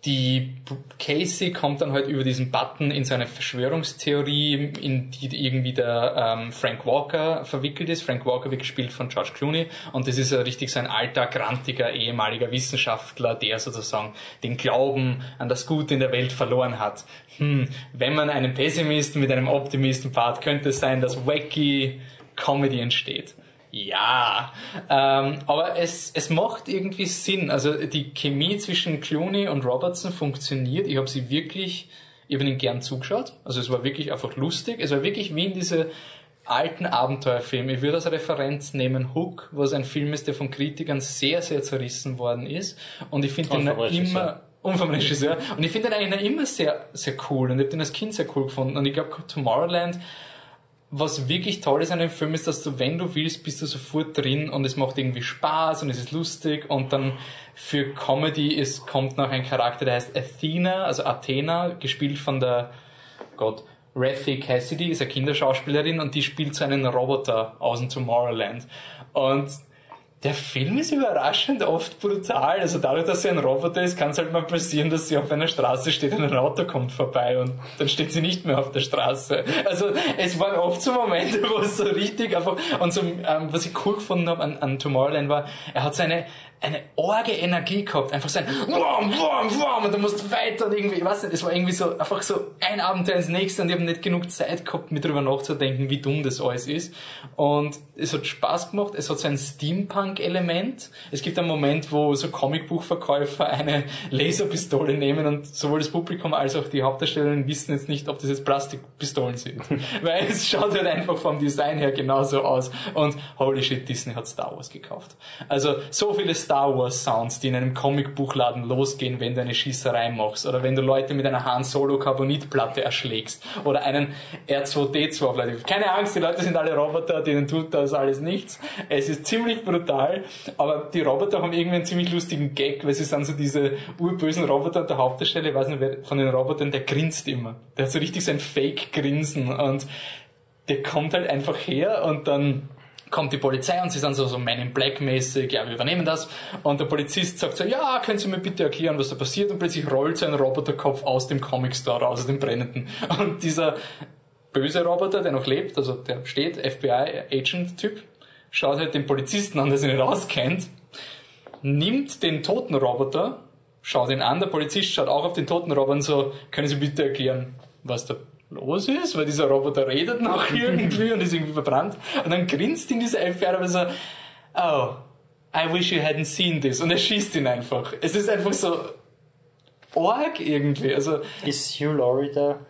die Casey kommt dann halt über diesen Button in so eine Verschwörungstheorie, in die irgendwie der ähm, Frank Walker verwickelt ist. Frank Walker wird gespielt von George Clooney und das ist richtig so ein alter, grantiger, ehemaliger Wissenschaftler, der sozusagen den Glauben an das Gute in der Welt verloren hat. Hm, wenn man einen Pessimisten mit einem Optimisten paart, könnte es sein, dass wacky Comedy entsteht. Ja, ähm, aber es, es macht irgendwie Sinn. Also die Chemie zwischen Clooney und Robertson funktioniert. Ich habe sie wirklich, ich habe ihnen gern zugeschaut. Also es war wirklich einfach lustig. Es war wirklich wie in diese alten Abenteuerfilme. Ich würde als Referenz nehmen Hook, was ein Film ist, der von Kritikern sehr, sehr zerrissen worden ist. Und ich finde den immer und vom Regisseur. Und ich finde den eigentlich immer sehr, sehr cool. Und ich habe den als Kind sehr cool gefunden. Und ich glaube, Tomorrowland was wirklich toll ist an dem Film ist, dass du, wenn du willst, bist du sofort drin und es macht irgendwie Spaß und es ist lustig und dann für Comedy es kommt noch ein Charakter, der heißt Athena, also Athena, gespielt von der Gott Rafi Cassidy, ist eine Kinderschauspielerin und die spielt so einen Roboter aus dem Tomorrowland. Und der Film ist überraschend oft brutal. Also dadurch, dass sie ein Roboter ist, kann es halt mal passieren, dass sie auf einer Straße steht und ein Auto kommt vorbei und dann steht sie nicht mehr auf der Straße. Also es waren oft so Momente, (laughs) wo es so richtig einfach und so, ähm, was ich cool gefunden habe an, an Tomorrowland war, er hat so eine orge Energie gehabt, einfach so ein Wurm, Wurm und du musst weiter und irgendwie, ich weiß nicht, es war irgendwie so, einfach so ein Abenteuer ins nächste und ich habe nicht genug Zeit gehabt, mir darüber nachzudenken, wie dumm das alles ist. Und es hat Spaß gemacht, es hat so ein Steampunk-Element, es gibt einen Moment, wo so Comicbuchverkäufer eine Laserpistole nehmen und sowohl das Publikum als auch die Hauptdarstellerinnen wissen jetzt nicht, ob das jetzt Plastikpistolen sind, (laughs) weil es schaut halt einfach vom Design her genauso aus. Und holy shit, Disney hat Star Wars gekauft. Also so viele Star Wars Sounds, die in einem Comicbuchladen losgehen, wenn du eine Schießerei machst oder wenn du Leute mit einer Han Solo Carbonitplatte erschlägst oder einen R2D2 aufladest. Keine Angst, die Leute sind alle Roboter, denen tut das alles nichts. Es ist ziemlich brutal, aber die Roboter haben irgendwie einen ziemlich lustigen Gag, weil sie sind so diese urbösen Roboter an der Hauptstelle, ich weiß nicht, wer von den Robotern, der grinst immer. Der hat so richtig so ein Fake-Grinsen und der kommt halt einfach her und dann kommt die Polizei und sie sind so, so Men in Black mäßig, ja, wir übernehmen das. Und der Polizist sagt so, ja, können Sie mir bitte erklären, was da passiert? Und plötzlich rollt so ein Roboterkopf aus dem Comic Store raus, aus dem brennenden. Und dieser böse Roboter, der noch lebt, also der steht, FBI-Agent-Typ, schaut halt den Polizisten an, der sich nicht auskennt, nimmt den toten Roboter, schaut ihn an, der Polizist schaut auch auf den toten Roboter und so, können Sie bitte erklären, was da los ist, weil dieser Roboter redet noch (laughs) irgendwie und ist irgendwie verbrannt. Und dann grinst ihn dieser FBI aber so, oh, I wish you hadn't seen this. Und er schießt ihn einfach. Es ist einfach so org irgendwie. Also Ist Hugh Laurie da?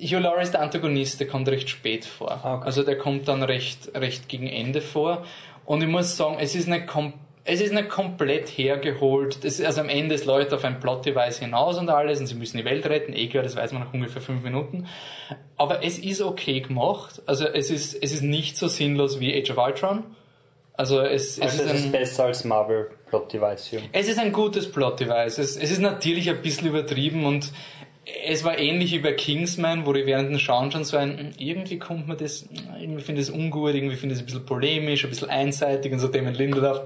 Hugh Laurie ist der Antagonist, der kommt recht spät vor. Ah, okay. Also der kommt dann recht, recht gegen Ende vor. Und ich muss sagen, es ist nicht komplett es ist nicht komplett hergeholt. Das, also am Ende es läuft auf ein Plot-Device hinaus und alles und sie müssen die Welt retten. Eh klar, das weiß man nach ungefähr fünf Minuten. Aber es ist okay gemacht. Also es ist, es ist nicht so sinnlos wie Age of Ultron. Also es, es Also ist es ein, ist besser als Marvel Plot Device. Ja. es ist ein gutes Plot-Device. Es, es ist natürlich ein bisschen übertrieben und es war ähnlich wie bei Kingsman, wo ich während dem Schauen schon so ein, hm, irgendwie kommt mir das, irgendwie finde ich das ungut, irgendwie finde ich es ein bisschen polemisch, ein bisschen einseitig und so Damon Lindelof.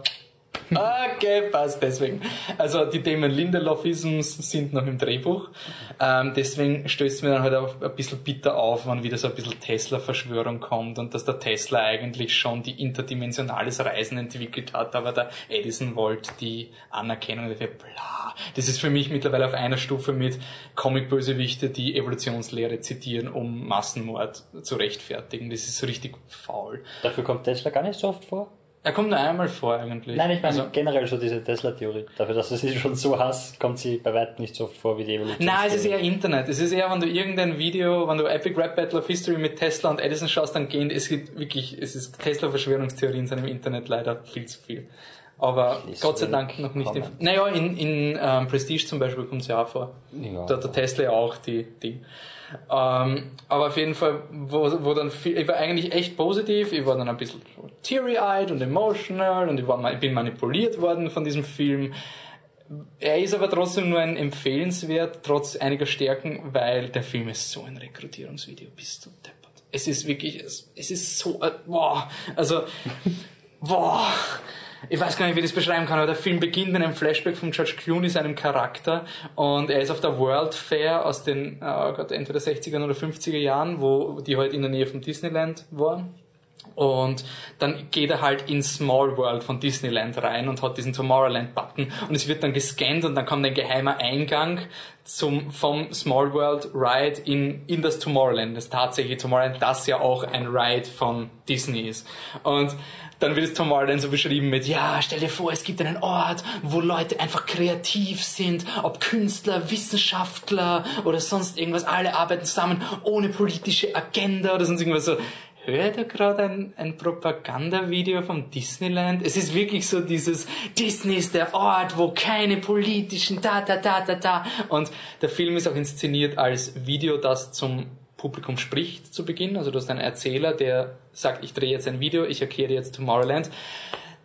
Okay, passt deswegen. Also die Damon Lindelof-Isms sind noch im Drehbuch. Ähm, deswegen stößt mir dann halt auch ein bisschen bitter auf, wenn wieder so ein bisschen Tesla-Verschwörung kommt und dass der Tesla eigentlich schon die interdimensionales Reisen entwickelt hat, aber der Edison wollte die Anerkennung dafür, bla. Das ist für mich mittlerweile auf einer Stufe mit Comic-Bösewichte, die Evolutionslehre zitieren, um Massenmord zu rechtfertigen. Das ist richtig faul. Dafür kommt Tesla gar nicht so oft vor. Er kommt nur einmal vor eigentlich. Nein, ich meine Also- generell so diese Tesla-Theorie. Dafür, dass du sie schon so hast, kommt sie bei weitem nicht so oft vor wie die Evolution. Nein, es ist eher Internet. Es ist eher, wenn du irgendein Video, wenn du Epic Rap Battle of History mit Tesla und Edison schaust, dann gehen, es gibt wirklich, es ist Tesla-Verschwörungstheorien sind im Internet leider viel zu viel. Aber Lies Gott sei Dank noch nicht. In, kommen. naja, in, in ähm, Prestige zum Beispiel kommt es ja auch vor. Ja. Da hat der Tesla ja auch die Ding. Ähm, aber auf jeden Fall, wo, wo dann viel, ich war eigentlich echt positiv, ich war dann ein bisschen teary-eyed und emotional und ich, war, ich bin manipuliert worden von diesem Film. Er ist aber trotzdem nur ein empfehlenswert, trotz einiger Stärken, weil der Film ist so ein Rekrutierungsvideo, bist du deppert. Es ist wirklich, es, es ist so, äh, boah, also, boah, ich weiß gar nicht, wie ich das beschreiben kann, aber der Film beginnt mit einem Flashback von George Clooney, seinem Charakter, und er ist auf der World Fair aus den, äh, Gott, entweder 60er oder 50er Jahren, wo die halt in der Nähe von Disneyland war. Und dann geht er halt in Small World von Disneyland rein und hat diesen Tomorrowland-Button und es wird dann gescannt und dann kommt ein geheimer Eingang zum, vom Small World Ride in, in das Tomorrowland, das tatsächliche Tomorrowland, das ja auch ein Ride von Disney ist. Und dann wird das Tomorrowland so beschrieben mit, ja, stell dir vor, es gibt einen Ort, wo Leute einfach kreativ sind, ob Künstler, Wissenschaftler oder sonst irgendwas, alle arbeiten zusammen ohne politische Agenda oder sonst irgendwas so. Hört ihr gerade ein, ein Propagandavideo vom Disneyland? Es ist wirklich so dieses, Disney ist der Ort, wo keine politischen da, da, da, da, da. Und der Film ist auch inszeniert als Video, das zum Publikum spricht zu Beginn. Also du hast einen Erzähler, der sagt, ich drehe jetzt ein Video, ich erkläre jetzt Tomorrowland.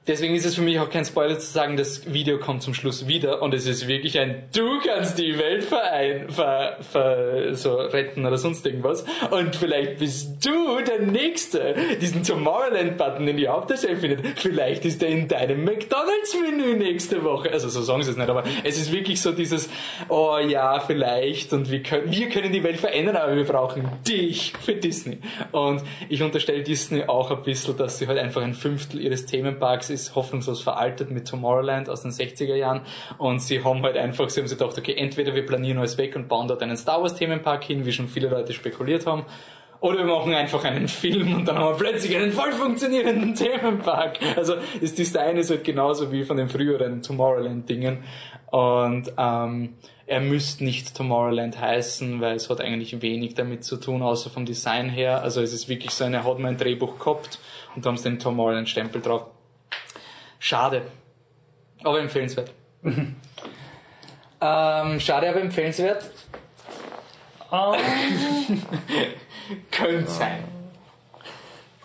Deswegen ist es für mich auch kein Spoiler zu sagen, das Video kommt zum Schluss wieder und es ist wirklich ein Du kannst die Welt verein, ver, ver, so retten oder sonst irgendwas und vielleicht bist du der Nächste, diesen Tomorrowland-Button, den die Hauptdarsteller findet. Vielleicht ist er in deinem McDonalds-Menü nächste Woche. Also so sagen sie es nicht, aber es ist wirklich so dieses, oh ja, vielleicht und wir können, wir können die Welt verändern, aber wir brauchen dich für Disney. Und ich unterstelle Disney auch ein bisschen, dass sie halt einfach ein Fünftel ihres Themenparks ist hoffnungslos veraltet mit Tomorrowland aus den 60er Jahren und sie haben halt einfach, sie haben sich gedacht, okay, entweder wir planieren alles weg und bauen dort einen Star Wars Themenpark hin, wie schon viele Leute spekuliert haben, oder wir machen einfach einen Film und dann haben wir plötzlich einen voll funktionierenden (laughs) Themenpark. Also das Design ist halt genauso wie von den früheren Tomorrowland-Dingen. Und ähm, er müsste nicht Tomorrowland heißen, weil es hat eigentlich wenig damit zu tun, außer vom Design her. Also es ist wirklich so eine, hat man ein Drehbuch gehabt und da haben sie den Tomorrowland-Stempel drauf. (laughs) Schade. Aber empfehlenswert. ähm, schade, aber empfehlenswert. Könnte sein.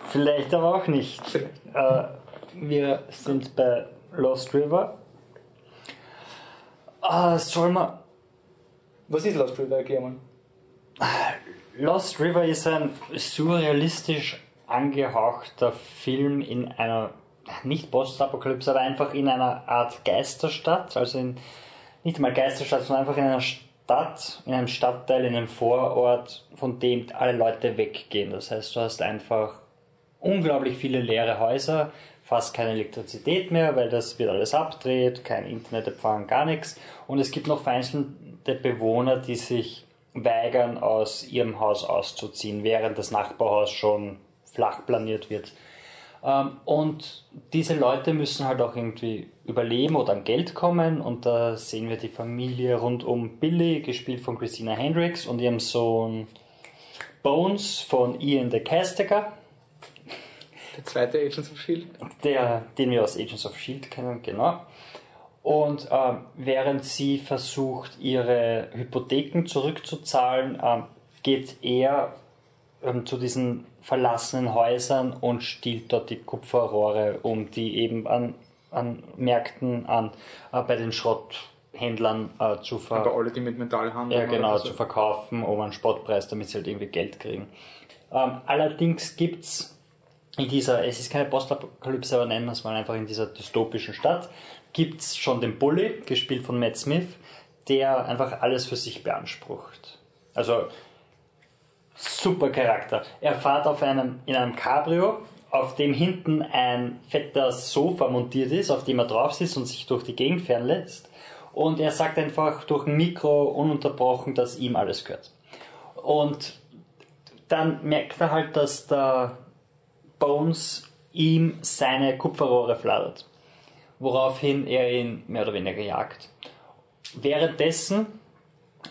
Vielleicht aber auch nicht. Äh, wir sind bei Lost River. Äh, soll man. Was ist Lost River, German? Lost River ist ein surrealistisch angehauchter Film in einer, nicht Postapokalypse, aber einfach in einer Art Geisterstadt. Also in, nicht mal Geisterstadt, sondern einfach in einer Stadt, in einem Stadtteil, in einem Vorort, von dem alle Leute weggehen. Das heißt, du hast einfach unglaublich viele leere Häuser, fast keine Elektrizität mehr, weil das wird alles abdreht, kein Internetempfang, gar nichts. Und es gibt noch vereinzelte Bewohner, die sich weigern, aus ihrem Haus auszuziehen, während das Nachbarhaus schon flach planiert wird. Ähm, Und diese Leute müssen halt auch irgendwie überleben oder an Geld kommen. Und da sehen wir die Familie rund um Billy, gespielt von Christina Hendricks, und ihrem Sohn Bones von Ian de Castecker. Der zweite Agents of Shield. Der, den wir aus Agents of Shield kennen, genau. Und ähm, während sie versucht, ihre Hypotheken zurückzuzahlen, ähm, geht er ähm, zu diesen verlassenen Häusern und stiehlt dort die Kupferrohre, um die eben an, an Märkten, an, äh, bei den Schrotthändlern äh, zu ver Aber alle, die mit Metall handeln. ja, genau, zu verkaufen um einen Spottpreis, damit sie halt irgendwie Geld kriegen. Ähm, allerdings gibt's in dieser, es ist keine Postapokalypse, aber nennen wir es mal einfach in dieser dystopischen Stadt, gibt's schon den Bully, gespielt von Matt Smith, der einfach alles für sich beansprucht. Also super Charakter. Er fährt auf einem, in einem Cabrio, auf dem hinten ein fetter Sofa montiert ist, auf dem er drauf sitzt und sich durch die Gegend fahren lässt. Und er sagt einfach durch ein Mikro ununterbrochen, dass ihm alles gehört. Und dann merkt er halt, dass der Bones ihm seine Kupferrohre flattert. Woraufhin er ihn mehr oder weniger jagt. Währenddessen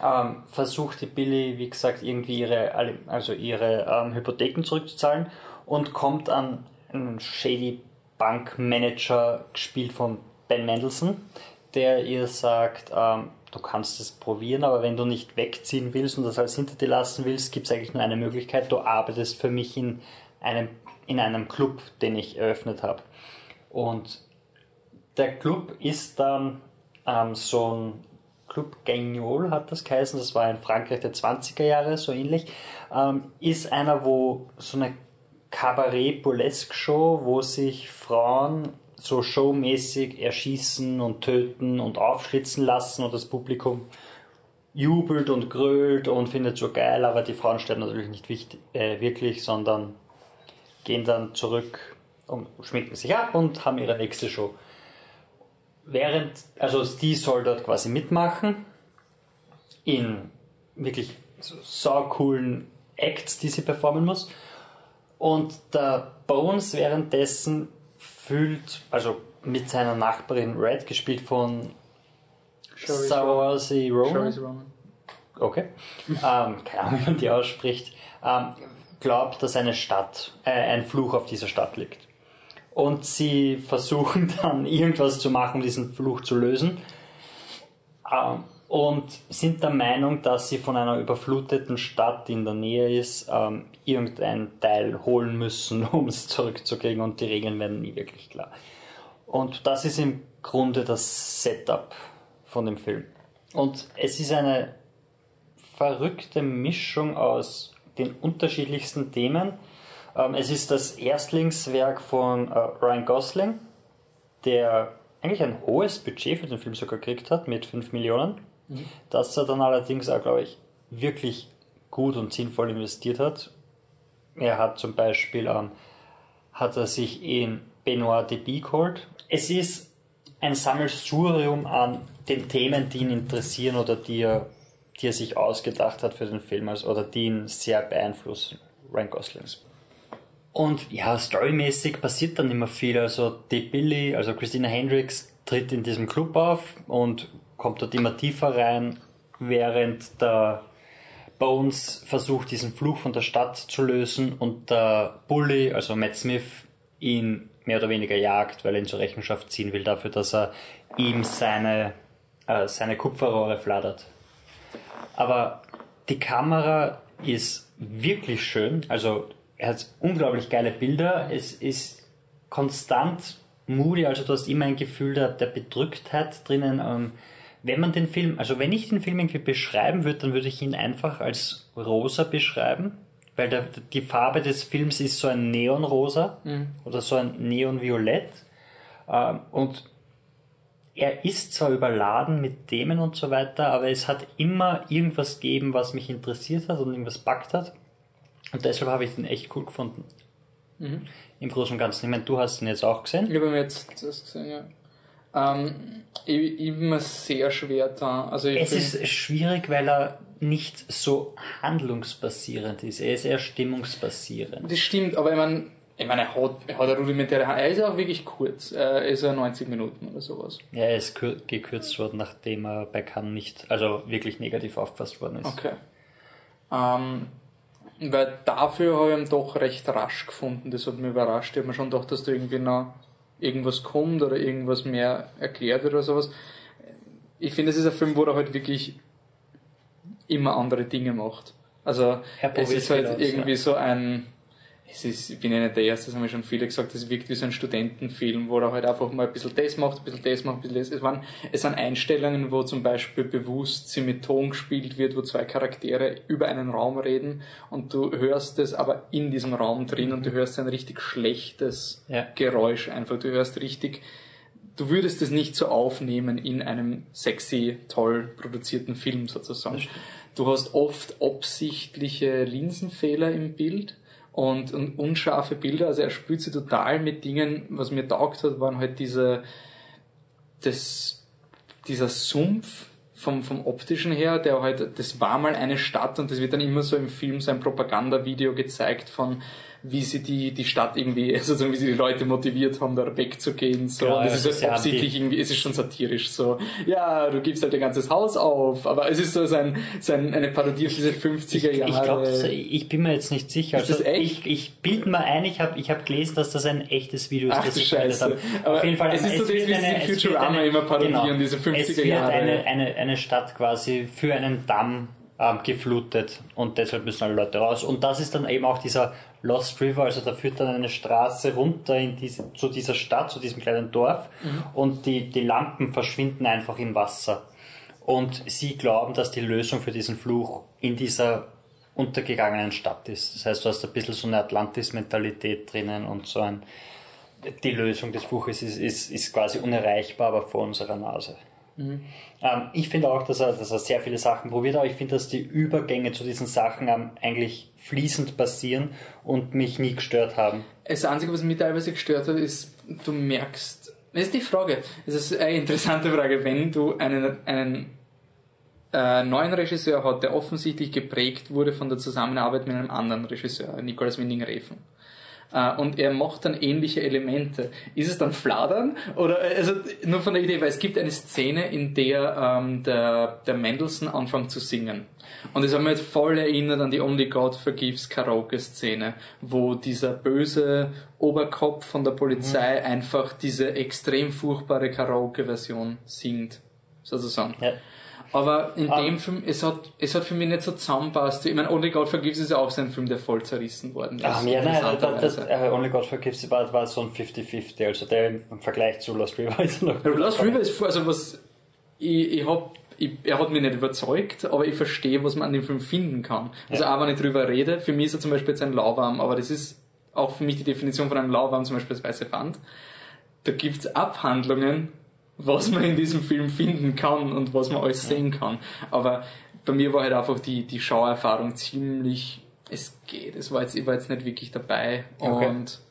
ähm, versucht die Billy, wie gesagt, irgendwie ihre, also ihre ähm, Hypotheken zurückzuzahlen und kommt an einen shady Bankmanager, gespielt von Ben Mendelssohn, der ihr sagt, ähm, du kannst es probieren, aber wenn du nicht wegziehen willst und das alles hinter dir lassen willst, gibt es eigentlich nur eine Möglichkeit, du arbeitest für mich in einem, in einem Club, den ich eröffnet habe. Und der Club ist dann ähm, so ein Club Gagnol hat das geheißen, das war in Frankreich der 20er Jahre, so ähnlich, ähm, ist einer, wo so eine Kabarett-Burlesque-Show, wo sich Frauen so showmäßig erschießen und töten und aufschlitzen lassen und das Publikum jubelt und grölt und findet so geil, aber die Frauen sterben natürlich nicht wichtig, äh, wirklich, sondern gehen dann zurück und schminken sich ab und haben ihre nächste Show. Während, also die soll dort quasi mitmachen in wirklich so saucoolen Acts, die sie performen muss. Und der Bones währenddessen fühlt, also mit seiner Nachbarin Red, gespielt von Saoirse Saoirse Ronan. okay, ähm, keine Ahnung, wie man die ausspricht, ähm, glaubt, dass eine Stadt, äh, ein Fluch auf dieser Stadt liegt. Und sie versuchen (laughs) dann irgendwas zu machen, um diesen Fluch zu lösen. Ähm, und sind der Meinung, dass sie von einer überfluteten Stadt, die in der Nähe ist, ähm, irgendein Teil holen müssen, (laughs) um es zurückzukriegen und die Regeln werden nie wirklich klar. Und das ist im Grunde das Setup von dem Film. Und es ist eine verrückte Mischung aus den unterschiedlichsten Themen. Ähm, es ist das Erstlingswerk von äh, Ryan Gosling, der eigentlich ein hohes Budget für den Film sogar gekriegt hat, mit 5 Millionen. Das er dann allerdings auch, glaube ich, wirklich gut und sinnvoll investiert hat. Er hat zum Beispiel, ähm, hat er sich in Benoit Debie geholt. Es ist ein Sammelsurium an den Themen, die ihn interessieren oder die er, die er sich ausgedacht hat für den Film, also, oder die ihn sehr beeinflussen. Ryan Goslings. Und ja, storymäßig passiert dann immer viel. Also die Billy, also Christina Hendricks, tritt in diesem Club auf und kommt dort immer tiefer rein, während der Bones versucht, diesen Fluch von der Stadt zu lösen und der Bully, also Matt Smith, ihn mehr oder weniger jagt, weil er ihn zur Rechenschaft ziehen will dafür, dass er ihm seine, äh, seine Kupferrohre flattert. Aber die Kamera ist wirklich schön. Also er hat unglaublich geile Bilder. Es ist konstant moody, also du hast immer ein Gefühl der, der Bedrücktheit drinnen. Ähm, wenn man den Film, also wenn ich den Film irgendwie beschreiben würde, dann würde ich ihn einfach als rosa beschreiben, weil der, die Farbe des Films ist so ein Neonrosa oder so ein Neonviolett. Ähm, und er ist zwar überladen mit Themen und so weiter, aber es hat immer irgendwas gegeben, was mich interessiert hat und irgendwas packt hat. Und deshalb habe ich den echt cool gefunden. Im Großen und Ganzen. Ich meine, du hast ihn jetzt auch gesehen. Ich habe mir jetzt das gesehen, ja. Ähm, ich, mir sehr schwer da. Also Es ist schwierig, weil er nicht so handlungsbasierend ist. Er ist eher stimmungsbasierend. Das stimmt, aber ich meine, ich meine, er hat, er hat eine rudimentäre Hand. Er ist auch wirklich kurz. Er ist ja 90 Minuten oder sowas. Ja, er ist kür- gekürzt worden, nachdem er bei Cannes nicht, also wirklich negativ aufgefasst worden ist. Okay. Ähm, Weil dafür habe ich ihn doch recht rasch gefunden. Das hat mich überrascht. Ich habe mir schon gedacht, dass da irgendwie noch irgendwas kommt oder irgendwas mehr erklärt wird oder sowas. Ich finde, es ist ein Film, wo er halt wirklich immer andere Dinge macht. Also es ist halt irgendwie so ein es ist, ich bin ja nicht der Erste, das haben ja schon viele gesagt, es wirkt wie so ein Studentenfilm, wo er halt einfach mal ein bisschen das macht, ein bisschen das macht, ein bisschen das. Es, waren, es sind Einstellungen, wo zum Beispiel bewusst sie mit Ton gespielt wird, wo zwei Charaktere über einen Raum reden und du hörst es aber in diesem Raum drin mhm. und du hörst ein richtig schlechtes ja. Geräusch einfach. Du hörst richtig, du würdest es nicht so aufnehmen in einem sexy, toll produzierten Film sozusagen. Du hast oft absichtliche Linsenfehler im Bild und, und unscharfe Bilder. Also er spielt sie total mit Dingen, was mir taugt hat, waren halt diese, das, dieser Sumpf vom, vom optischen her, der halt, das war mal eine Stadt und das wird dann immer so im Film so ein Propagandavideo gezeigt von, wie sie die, die Stadt irgendwie, (laughs) also wie sie die Leute motiviert haben, da wegzugehen. So. Ja, und das ist halt absichtlich irgendwie, es ist schon satirisch so. Ja, du gibst halt dein ganzes Haus auf, aber es ist so sein, sein eine Parodie auf diese 50er Jahre. Ich, glaube, ich bin mir jetzt nicht sicher. Ist also, das echt? Ich, ich bild mal ein, ich habe ich hab gelesen, dass das ein echtes Video ist, Ach, das ich Scheiße. Aber auf jeden Fall. Es ist so, wie sie Futurama immer parodieren, genau, diese 50er es wird Jahre. Eine, eine, eine Stadt quasi für einen Damm ähm, geflutet und deshalb müssen alle Leute raus. Und das ist dann eben auch dieser Lost River, also da führt dann eine Straße runter in diese, zu dieser Stadt, zu diesem kleinen Dorf mhm. und die, die Lampen verschwinden einfach im Wasser. Und sie glauben, dass die Lösung für diesen Fluch in dieser untergegangenen Stadt ist. Das heißt, du hast ein bisschen so eine Atlantis-Mentalität drinnen und so ein, die Lösung des Fluches ist, ist, ist quasi unerreichbar, aber vor unserer Nase. Mhm. Ähm, ich finde auch, dass er, dass er sehr viele Sachen probiert, aber ich finde, dass die Übergänge zu diesen Sachen ähm, eigentlich fließend passieren und mich nie gestört haben. Das Einzige, was mich teilweise gestört hat, ist, du merkst, das ist die Frage, das ist eine interessante Frage, wenn du einen, einen äh, neuen Regisseur hast, der offensichtlich geprägt wurde von der Zusammenarbeit mit einem anderen Regisseur, Nicolas Winding-Refn äh, und er macht dann ähnliche Elemente. Ist es dann Fladern? Oder, äh, also nur von der Idee, weil es gibt eine Szene, in der ähm, der, der Mendelssohn anfängt zu singen. Und das hat mich jetzt voll erinnert an die Only God Forgives Karaoke-Szene, wo dieser böse Oberkopf von der Polizei mhm. einfach diese extrem furchtbare Karaoke-Version singt. Sozusagen. Ja. Aber in ah. dem Film, es hat, es hat für mich nicht so zusammenpasst. Ich meine, Only God Forgives ist ja auch so ein Film, der voll zerrissen worden ist. Ah, ja, nein, das, das, uh, Only God Forgives war, war so ein 50-50, also der im Vergleich zu Lost River ist noch. Ja, Lost River ist, also was, ich, ich hab, ich, er hat mich nicht überzeugt, aber ich verstehe, was man an dem Film finden kann. Also ja. auch wenn ich drüber rede, für mich ist er zum Beispiel jetzt ein Lauwarm, aber das ist auch für mich die Definition von einem Lauwarm, zum Beispiel das weiße Band. Da gibt's Abhandlungen, was man in diesem Film finden kann und was man alles sehen kann. Aber bei mir war halt einfach die, die Schauerfahrung ziemlich, es geht, es war jetzt, ich war jetzt nicht wirklich dabei okay. und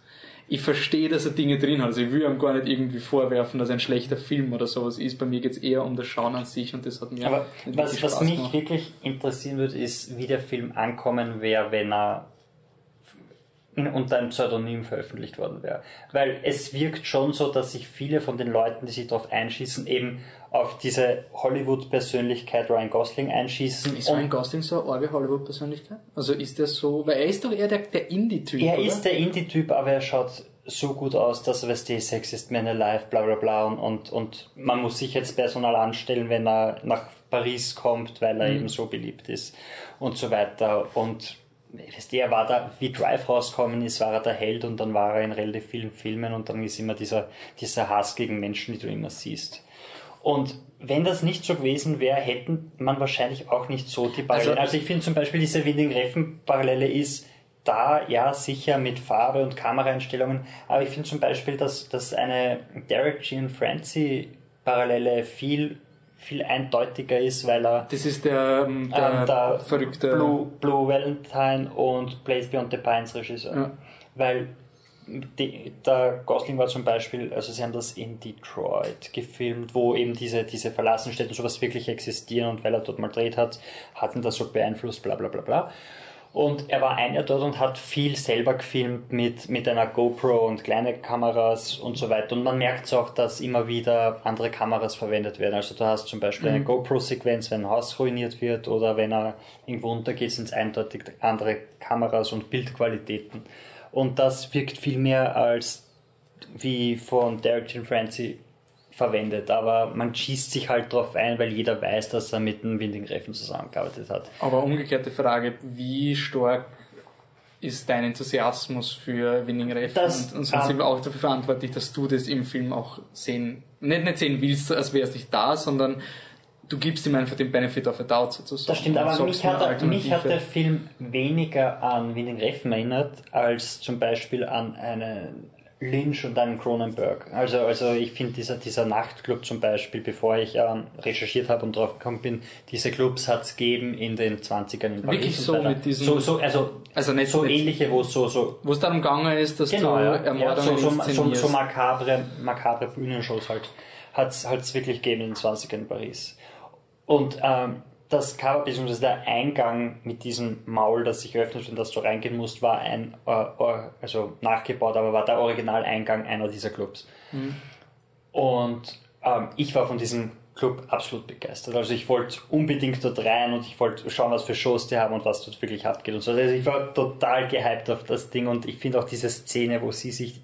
ich verstehe, dass er Dinge drin hat. Also ich will ihm gar nicht irgendwie vorwerfen, dass er ein schlechter Film oder sowas ist. Bei mir geht es eher um das Schauen an sich und das hat mir. Aber was, was mich wirklich interessieren würde, ist, wie der Film ankommen wäre, wenn er unter einem Pseudonym veröffentlicht worden wäre. Weil es wirkt schon so, dass sich viele von den Leuten, die sich darauf einschießen, eben auf diese Hollywood-Persönlichkeit Ryan Gosling einschießen. Ist Ryan Gosling so eine arge Hollywood-Persönlichkeit? Also ist der so, weil er ist doch eher der, der Indie-Typ, Er oder? ist der Indie-Typ, aber er schaut so gut aus, dass er, weißt du, Sex ist Man Alive, bla bla bla und, und, und man muss sich jetzt Personal anstellen, wenn er nach Paris kommt, weil er mhm. eben so beliebt ist und so weiter und weißt du, er war da, wie Drive rausgekommen ist, war er der Held und dann war er in relativ vielen Filmen und dann ist immer dieser, dieser Hass gegen Menschen, die du immer siehst. Und wenn das nicht so gewesen wäre, hätten man wahrscheinlich auch nicht so die Parallelen. Also, also ich finde zum Beispiel diese Winding-Reffen-Parallele ist da, ja, sicher mit Farbe und Kameraeinstellungen, aber ich finde zum Beispiel, dass, dass eine Derek Jean Francie Parallele viel viel eindeutiger ist, weil er. Das ist der, ähm, der, ähm, der verrückte. Blue, Blue Valentine und Place Beyond the Pines Regisseur. Ja. Weil die, der Gosling war zum Beispiel, also sie haben das in Detroit gefilmt, wo eben diese, diese Verlassenstädten sowas wirklich existieren und weil er dort mal dreht hat, hatten das so beeinflusst, bla bla bla bla. Und er war ein Jahr dort und hat viel selber gefilmt mit, mit einer GoPro und kleine Kameras und so weiter. Und man merkt auch, dass immer wieder andere Kameras verwendet werden. Also du hast zum Beispiel eine GoPro-Sequenz, wenn ein Haus ruiniert wird oder wenn er irgendwo untergeht, sind es eindeutig andere Kameras und Bildqualitäten. Und das wirkt viel mehr als wie von Derek Jim Francie verwendet, aber man schießt sich halt drauf ein, weil jeder weiß, dass er mit dem Winding Refn zusammengearbeitet hat. Aber umgekehrte Frage, wie stark ist dein Enthusiasmus für Winning Das, und, und sind ähm, sie auch dafür verantwortlich, dass du das im Film auch sehen, nicht, nicht sehen willst, als wärst nicht da, sondern du gibst ihm einfach den Benefit of a Doubt sozusagen. Das stimmt, aber mich eine hat, mich hat der Film weniger an Winding Refn erinnert, als zum Beispiel an einen Lynch und einen Cronenberg. Also, also ich finde dieser, dieser Nachtclub zum Beispiel, bevor ich ähm, recherchiert habe und drauf gekommen bin, diese Clubs hat es gegeben in den 20ern in Paris. Wirklich so weiter. mit diesen- So, so, also, Also nicht- so nicht- ähnliche, wo es so, so Wo es darum gegangen ist, dass Genau, du ja. ja Ermordungen so, so, so, so makabre, makabre Bühnenshows halt. Hat es wirklich gegeben in den 20ern in Paris. Und ähm, das Cover, beziehungsweise der Eingang mit diesem Maul, das sich öffnet und das du reingehen musst, war ein, äh, or- also nachgebaut, aber war der Originaleingang einer dieser Clubs. Und ähm, ich war von diesem Club absolut begeistert. Also ich wollte unbedingt dort rein und ich wollte schauen, was für Shows die haben und was dort wirklich abgeht und so. Also ich war total gehypt auf das Ding und ich finde auch diese Szene, wo sie sich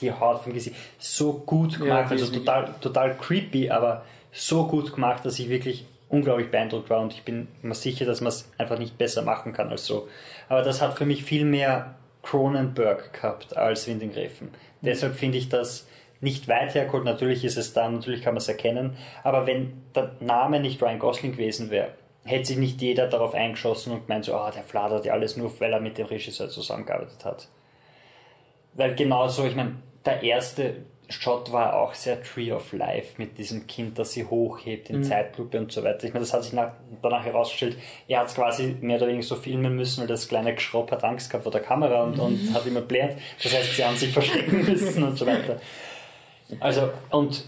die Haut vom Gesicht so gut gemacht, die also total, total creepy, aber so gut gemacht, dass ich wirklich unglaublich beeindruckt war und ich bin mir sicher, dass man es einfach nicht besser machen kann als so. Aber das hat für mich viel mehr Cronenberg gehabt als Winding Refn. Deshalb finde ich das nicht weit hergeholt. Natürlich ist es da, natürlich kann man es erkennen. Aber wenn der Name nicht Ryan Gosling gewesen wäre, hätte sich nicht jeder darauf eingeschossen und gemeint so, ah, der fladert ja alles nur, weil er mit dem Regisseur zusammengearbeitet hat. Weil genauso, ich meine, der erste Shot war auch sehr Tree of Life mit diesem Kind, das sie hochhebt in Zeitlupe und so weiter. Ich meine, das hat sich nach, danach herausgestellt, er hat es quasi mehr oder weniger so filmen müssen, weil das kleine Geschropp hat Angst gehabt vor der Kamera und, und hat immer blärt. Das heißt, sie haben sich (laughs) verstecken müssen und so weiter. Also, und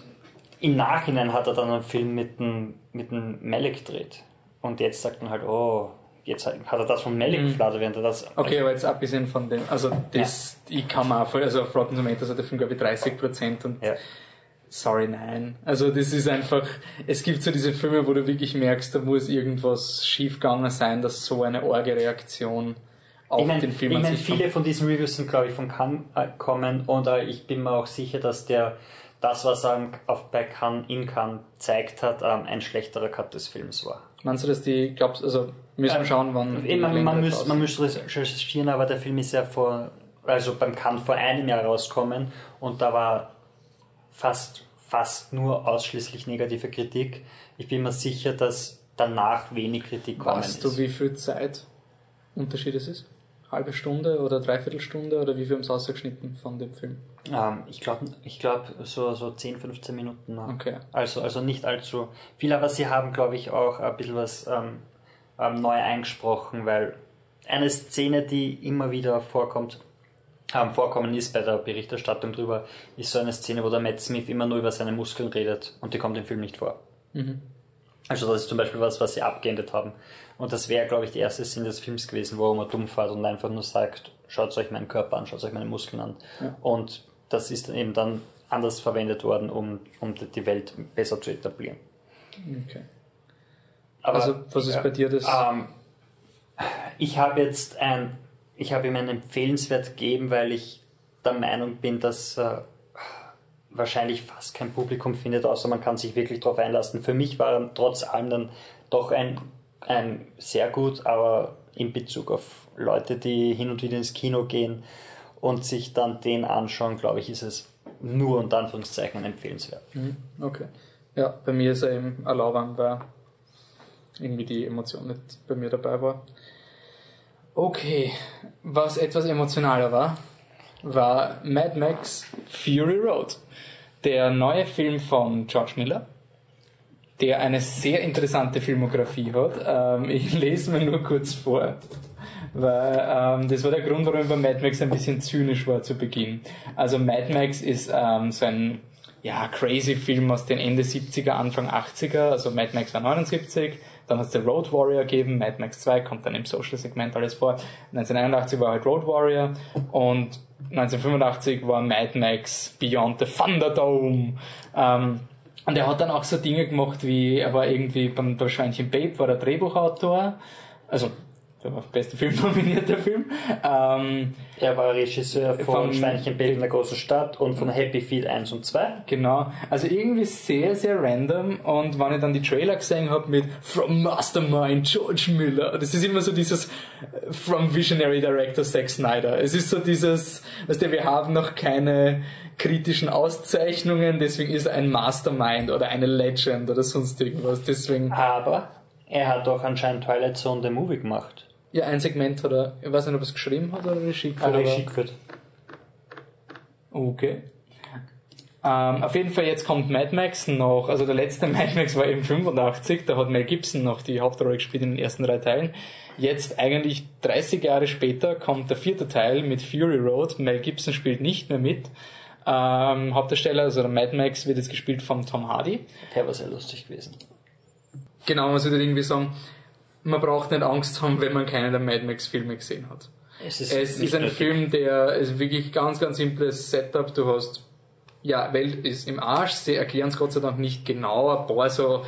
im Nachhinein hat er dann einen Film mit dem, mit dem Malik gedreht. Und jetzt sagt man halt, oh, jetzt hat er das von Malik gefladert, während er das. Okay, aber jetzt abgesehen von dem, also das, ich kann mir auch voll, also auf Rotten Tomatoes hat der Film glaube ich 30% und Ja. sorry, nein. Also das ist einfach, es gibt so diese Filme, wo du wirklich merkst, da muss irgendwas schiefgegangen sein, dass so eine orge Reaktion auf Ich meine, den Film ich mein, sich viele von diesen Reviews sind, glaube ich, von Cannes äh, kommen und äh, ich bin mir auch sicher, dass der das, was er auf, bei Cannes in Cannes zeigt hat, ähm, ein schlechterer Cut des Films war. Meinst du, dass die, glaubst also müssen wir Ähm, schauen, wann die man, Länder müsste, raus- man müsste recherchieren, aber der Film ist ja vor, also beim Cannes vor einem Jahr rauskommen und da war fast, fast nur ausschließlich negative Kritik. Ich bin mir sicher, dass danach wenig Kritik kommen Weißt ist. du, wie viel Zeit Unterschied es ist? Halbe Stunde oder Dreiviertelstunde oder wie viel haben sie ausgeschnitten von dem Film? Ähm, ich glaube, ich glaub, so, so 10, 15 Minuten. Okay. Also, also nicht allzu viel, aber sie haben, glaube ich, auch ein bisschen was ähm, ähm, neu eingesprochen, weil eine Szene, die immer wieder vorkommt, ähm, vorkommen ist bei der Berichterstattung drüber, ist so eine Szene, wo der Matt Smith immer nur über seine Muskeln redet und die kommt im Film nicht vor. Also das ist zum Beispiel was, was sie abgeändert haben. Und das wäre, glaube ich, die erste Szene des Films gewesen, wo man dumm fährt und einfach nur sagt, schaut euch meinen Körper an, schaut euch meine Muskeln an. Und das ist dann eben dann anders verwendet worden, um, um die Welt besser zu etablieren. Okay. Aber, Also, was ist bei dir das- Ähm, ich habe jetzt ein, ich habe ihm ein empfehlenswert gegeben, weil ich der Meinung bin, dass äh, wahrscheinlich fast kein Publikum findet, außer man kann sich wirklich darauf einlassen. Für mich war er trotz allem dann doch ein, ein sehr gut, aber in Bezug auf Leute, die hin und wieder ins Kino gehen und sich dann den anschauen, glaube ich, ist es nur unter Anführungszeichen empfehlenswert. Mhm, Okay. Ja, bei mir ist er eben erlaubt, weil irgendwie die Emotion nicht bei mir dabei war. Okay, was etwas emotionaler war, war Mad Max Fury Road, der neue Film von George Miller, der eine sehr interessante Filmografie hat. Ähm, ich lese mir nur kurz vor, weil ähm, das war der Grund, warum ich bei Mad Max ein bisschen zynisch war zu Beginn. Also Mad Max ist ähm, so ein ja, crazy Film aus den Ende 70er, Anfang 80er, also Mad Max war 79, Dann hat es den Road Warrior gegeben, Mad Max 2 kommt dann im Social-Segment alles vor. 1981 war halt Road Warrior und 1985 war Mad Max Beyond the Thunderdome. Ähm, und er hat dann auch so Dinge gemacht wie, er war irgendwie beim, beim Schweinchen Babe, war der Drehbuchautor. Also der war beste Film (laughs) nominierter Film. Ähm, er war Regisseur von, Von- Schweinchen Bild in der großen Stadt und von Happy Feet 1 und 2. genau. Also irgendwie sehr, sehr random. Und wenn ich dann die Trailer gesehen habe mit From Mastermind George Miller, das ist immer so dieses äh, From Visionary Director Zack Snyder. Es ist so dieses, weißt du, wir haben noch keine kritischen Auszeichnungen, deswegen ist er ein Mastermind oder eine Legend oder sonst irgendwas. Deswegen, Aber er hat doch anscheinend Twilight Zone the Movie gemacht. ja, ein Segment hat er, ich weiß nicht, ob er es geschrieben hat oder Regie geführt, Aber aber- Regie geführt. Okay. Ähm, auf jeden Fall, jetzt kommt Mad Max noch, also der letzte (laughs) Mad Max war eben 85, da hat Mel Gibson noch die Hauptrolle gespielt in den ersten drei Teilen. Jetzt eigentlich 30 Jahre später kommt der vierte Teil mit Fury Road. Mel Gibson spielt nicht mehr mit. Ähm, Hauptdarsteller, also der Mad Max wird jetzt gespielt von Tom Hardy. Der war sehr lustig gewesen. Genau, man sollte irgendwie sagen, man braucht nicht Angst haben, wenn man keinen der Mad Max Filme gesehen hat. Es ist, Es ist ein nötig. Film, der ist wirklich ganz, ganz simples Setup. Du hast, ja, Welt ist im Arsch. Sie erklären es Gott sei Dank nicht genau. Ein paar so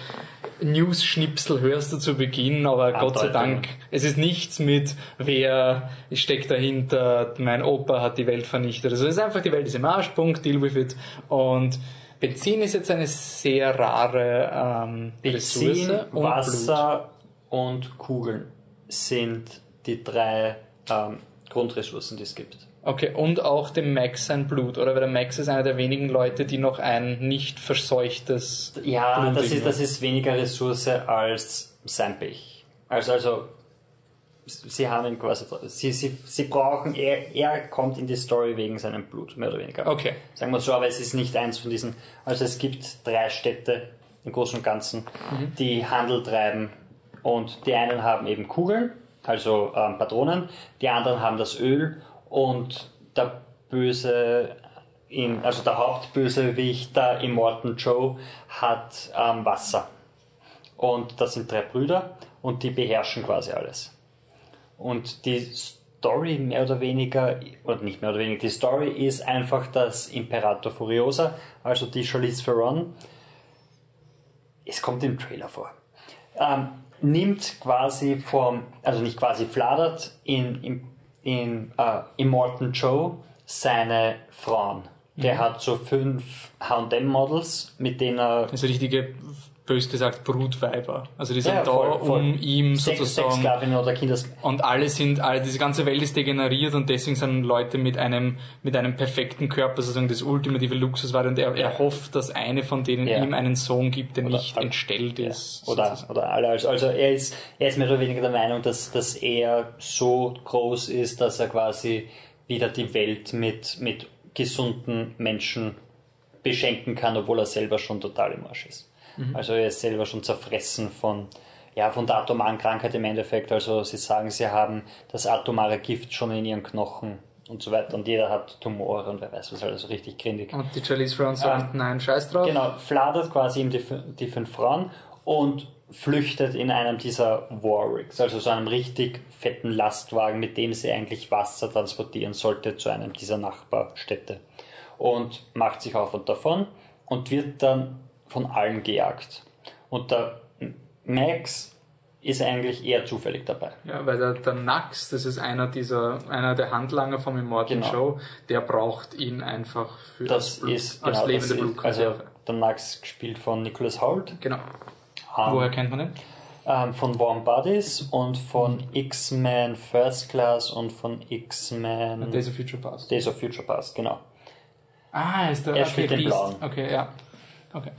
News-Schnipsel hörst du zu Beginn, aber Gott sei. Dank, es ist nichts mit, wer steckt dahinter, mein Opa hat die Welt vernichtet. Also es ist einfach, die Welt ist im Arsch, Punkt, deal with it. Und Benzin ist jetzt eine sehr rare ähm, Benzin, Ressource. und Blut. Wasser und Kugeln sind die drei ähm, Grundressourcen, die es gibt. Okay, und auch dem Max sein Blut, oder? Weil der Max ist einer der wenigen Leute, die noch ein nicht verseuchtes Ja, Blut das ist, das ist weniger Ressource als sein Pech. Also, also sie haben ihn quasi, sie, sie, sie brauchen, er, er kommt in die Story wegen seinem Blut, mehr oder weniger. Okay. Sagen wir so, aber es ist nicht eins von diesen, also es gibt drei Städte im Großen und Ganzen, die Handel treiben und die einen haben eben Kugeln, also ähm, Patronen, die anderen haben das Öl und der böse, in, also der Hauptbösewicht, der Immortan Joe, hat ähm, Wasser. Und das sind drei Brüder und die beherrschen quasi alles. Und die Story mehr oder weniger, oder nicht mehr oder weniger, die Story ist einfach, dass Imperator Furiosa, also die Charlize Theron, es kommt im Trailer vor, ähm, nimmt quasi vom, also nicht quasi fladert in, in, in äh, Immortan Joe seine Frauen. Der hat so fünf H&M-Models, mit denen er Also richtige, bös gesagt, Brutweiber. Also die sind Ja, da, voll, voll. um ihm Sex, sozusagen... Sexsklavinnen oder Kinder, Und alle sind, alle, diese ganze Welt ist degeneriert und deswegen sind Leute mit einem, mit einem perfekten Körper sozusagen das ultimative Luxusware und er, er hofft, dass eine von denen Ja. ihm einen Sohn gibt, der Oder- nicht entstellt Ja. ist. Oder, sozusagen. oder alle. Also, also er, ist, er ist mehr oder weniger der Meinung, dass, dass er so groß ist, dass er quasi wieder die Welt mit, mit gesunden Menschen beschenken kann, obwohl er selber schon total im Arsch ist. Also er ist selber schon zerfressen von, ja, von der atomaren Krankheit im Endeffekt. Also sie sagen, sie haben das atomare Gift schon in ihren Knochen und so weiter. Und jeder hat Tumore und wer weiß was, also richtig grindig. Und die Charlize Theron sagt, nein, scheiß drauf. Genau, fladert quasi ihm die, die fünf Frauen und flüchtet in einem dieser Warwicks, also so einem richtig fetten Lastwagen, mit dem sie eigentlich Wasser transportieren sollte zu einem dieser Nachbarstädte. Und macht sich auf und davon und wird dann von allen gejagt. Und der Max ist eigentlich eher zufällig dabei. Ja, weil der, der Nax, das ist einer dieser, einer der Handlanger vom Immortal Genau. Show, der braucht ihn einfach für Das Blut, ist als genau, lebende das ist, also Blutkonserve. der Max gespielt von Nicholas Hoult, genau. Ähm, Woher kennt man den? ähm, von Warm Bodies und von X-Men First Class und von X-Men Days of Future Past. Days of Future Past, genau. Ah, ist der Er okay, spielt den Beast. Blauen. Okay, ja. Okay.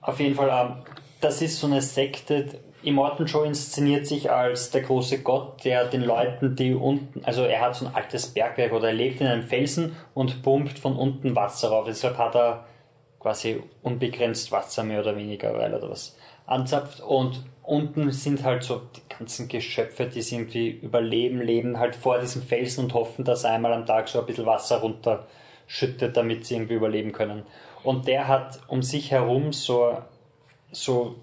Auf jeden Fall, ähm, das ist so eine Sekte. Immortan Joe inszeniert sich als der große Gott, der den Leuten, die unten, also er hat so ein altes Bergwerk oder er lebt in einem Felsen und pumpt von unten Wasser rauf. Deshalb hat er quasi unbegrenzt Wasser mehr oder weniger, weil er was anzapft. Und unten sind halt so die ganzen Geschöpfe, die sie irgendwie überleben, leben halt vor diesem Felsen und hoffen, dass er einmal am Tag so ein bisschen Wasser runterschüttet, damit sie irgendwie überleben können. Und der hat um sich herum so, so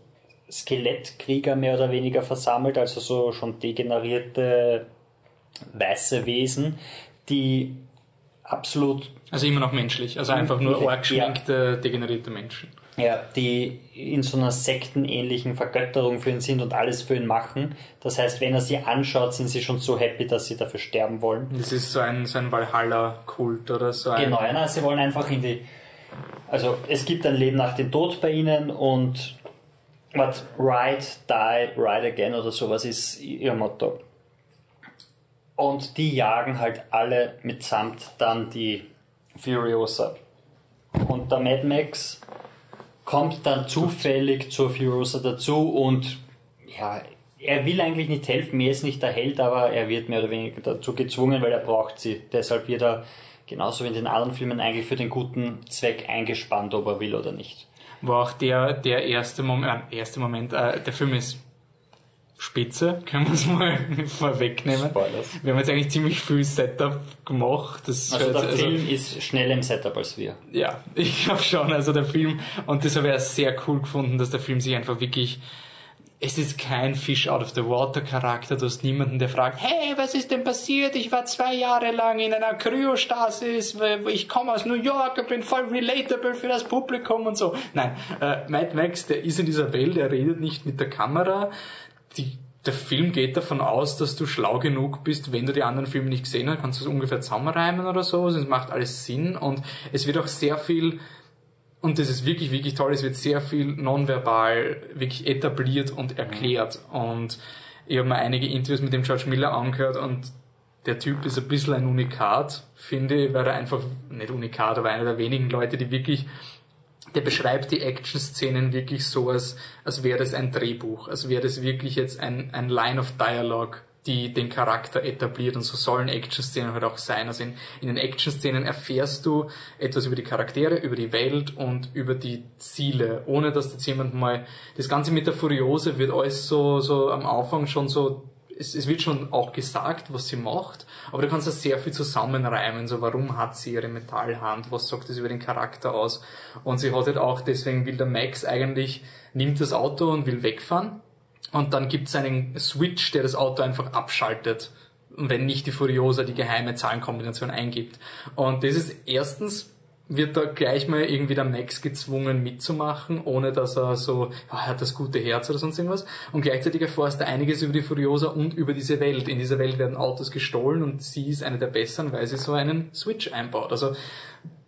Skelettkrieger mehr oder weniger versammelt, also so schon degenerierte weiße Wesen, die absolut. Also immer noch menschlich, also einfach nur arg degenerierte Menschen. Ja, die in so einer sektenähnlichen Vergötterung für ihn sind und alles für ihn machen. Das heißt, wenn er sie anschaut, sind sie schon so happy, dass sie dafür sterben wollen. Das ist so ein, so ein Valhalla-Kult oder so ein. Genau, ja, sie wollen einfach in die. Also es gibt ein Leben nach dem Tod bei ihnen und was Ride, Die, Ride Again oder sowas ist ihr Motto. Und die jagen halt alle mitsamt dann die Furiosa. Und der Mad Max kommt dann zufällig zur Furiosa dazu und ja, er will eigentlich nicht helfen, er ist nicht der Held, aber er wird mehr oder weniger dazu gezwungen, weil er braucht sie. Deshalb wird er, genauso wie in den anderen Filmen, eigentlich für den guten Zweck eingespannt, ob er will oder nicht. War auch der, der erste Moment, äh, erste Moment, äh, der Film ist spitze, können wir es mal (laughs) vorwegnehmen. Spoilers. Wir haben jetzt eigentlich ziemlich viel Setup gemacht. Das also der also, Film ist schneller im Setup als wir. Ja, (laughs) ich glaube schon. Also der Film, und das habe ich sehr cool gefunden, dass der Film sich einfach wirklich es ist kein Fish out of the water Charakter. Du hast niemanden, der fragt, hey, was ist denn passiert? Ich war zwei Jahre lang in einer Kryostasis, ich komme aus New York, ich bin voll relatable für das Publikum und so. Nein, äh, Mad Max, der ist in dieser Welt, der redet nicht mit der Kamera, die, der Film geht davon aus, dass du schlau genug bist, wenn du die anderen Filme nicht gesehen hast, kannst du es ungefähr zusammenreimen oder so. Es macht alles Sinn und es wird auch sehr viel, und das ist wirklich, wirklich toll, es wird sehr viel nonverbal wirklich etabliert und erklärt. Und ich habe mir einige Interviews mit dem George Miller angehört und der Typ ist ein bisschen ein Unikat, finde ich, weil er einfach, nicht Unikat, aber einer der wenigen Leute, die wirklich der beschreibt die Action-Szenen wirklich so, als, als wäre das ein Drehbuch, als wäre das wirklich jetzt ein, ein Line of Dialogue, die den Charakter etabliert und so sollen Action-Szenen halt auch sein. Also in, in den Action-Szenen erfährst du etwas über die Charaktere, über die Welt und über die Ziele, ohne dass jetzt jemand mal, das Ganze mit der Furiose wird alles so, so am Anfang schon so es, es wird schon auch gesagt, was sie macht, aber du kannst da sehr viel zusammenreimen, so warum hat sie ihre Metallhand, was sagt das über den Charakter aus? Und sie hat halt auch, deswegen will der Max eigentlich, nimmt das Auto und will wegfahren. Und dann gibt es einen Switch, der das Auto einfach abschaltet wenn nicht die Furiosa die geheime Zahlenkombination eingibt. Und das ist erstens wird da gleich mal irgendwie der Max gezwungen mitzumachen, ohne dass er so, ja, er hat das gute Herz oder sonst irgendwas. Und gleichzeitig erfährst du einiges über die Furiosa und über diese Welt. In dieser Welt werden Autos gestohlen und sie ist eine der besseren, weil sie so einen Switch einbaut. Also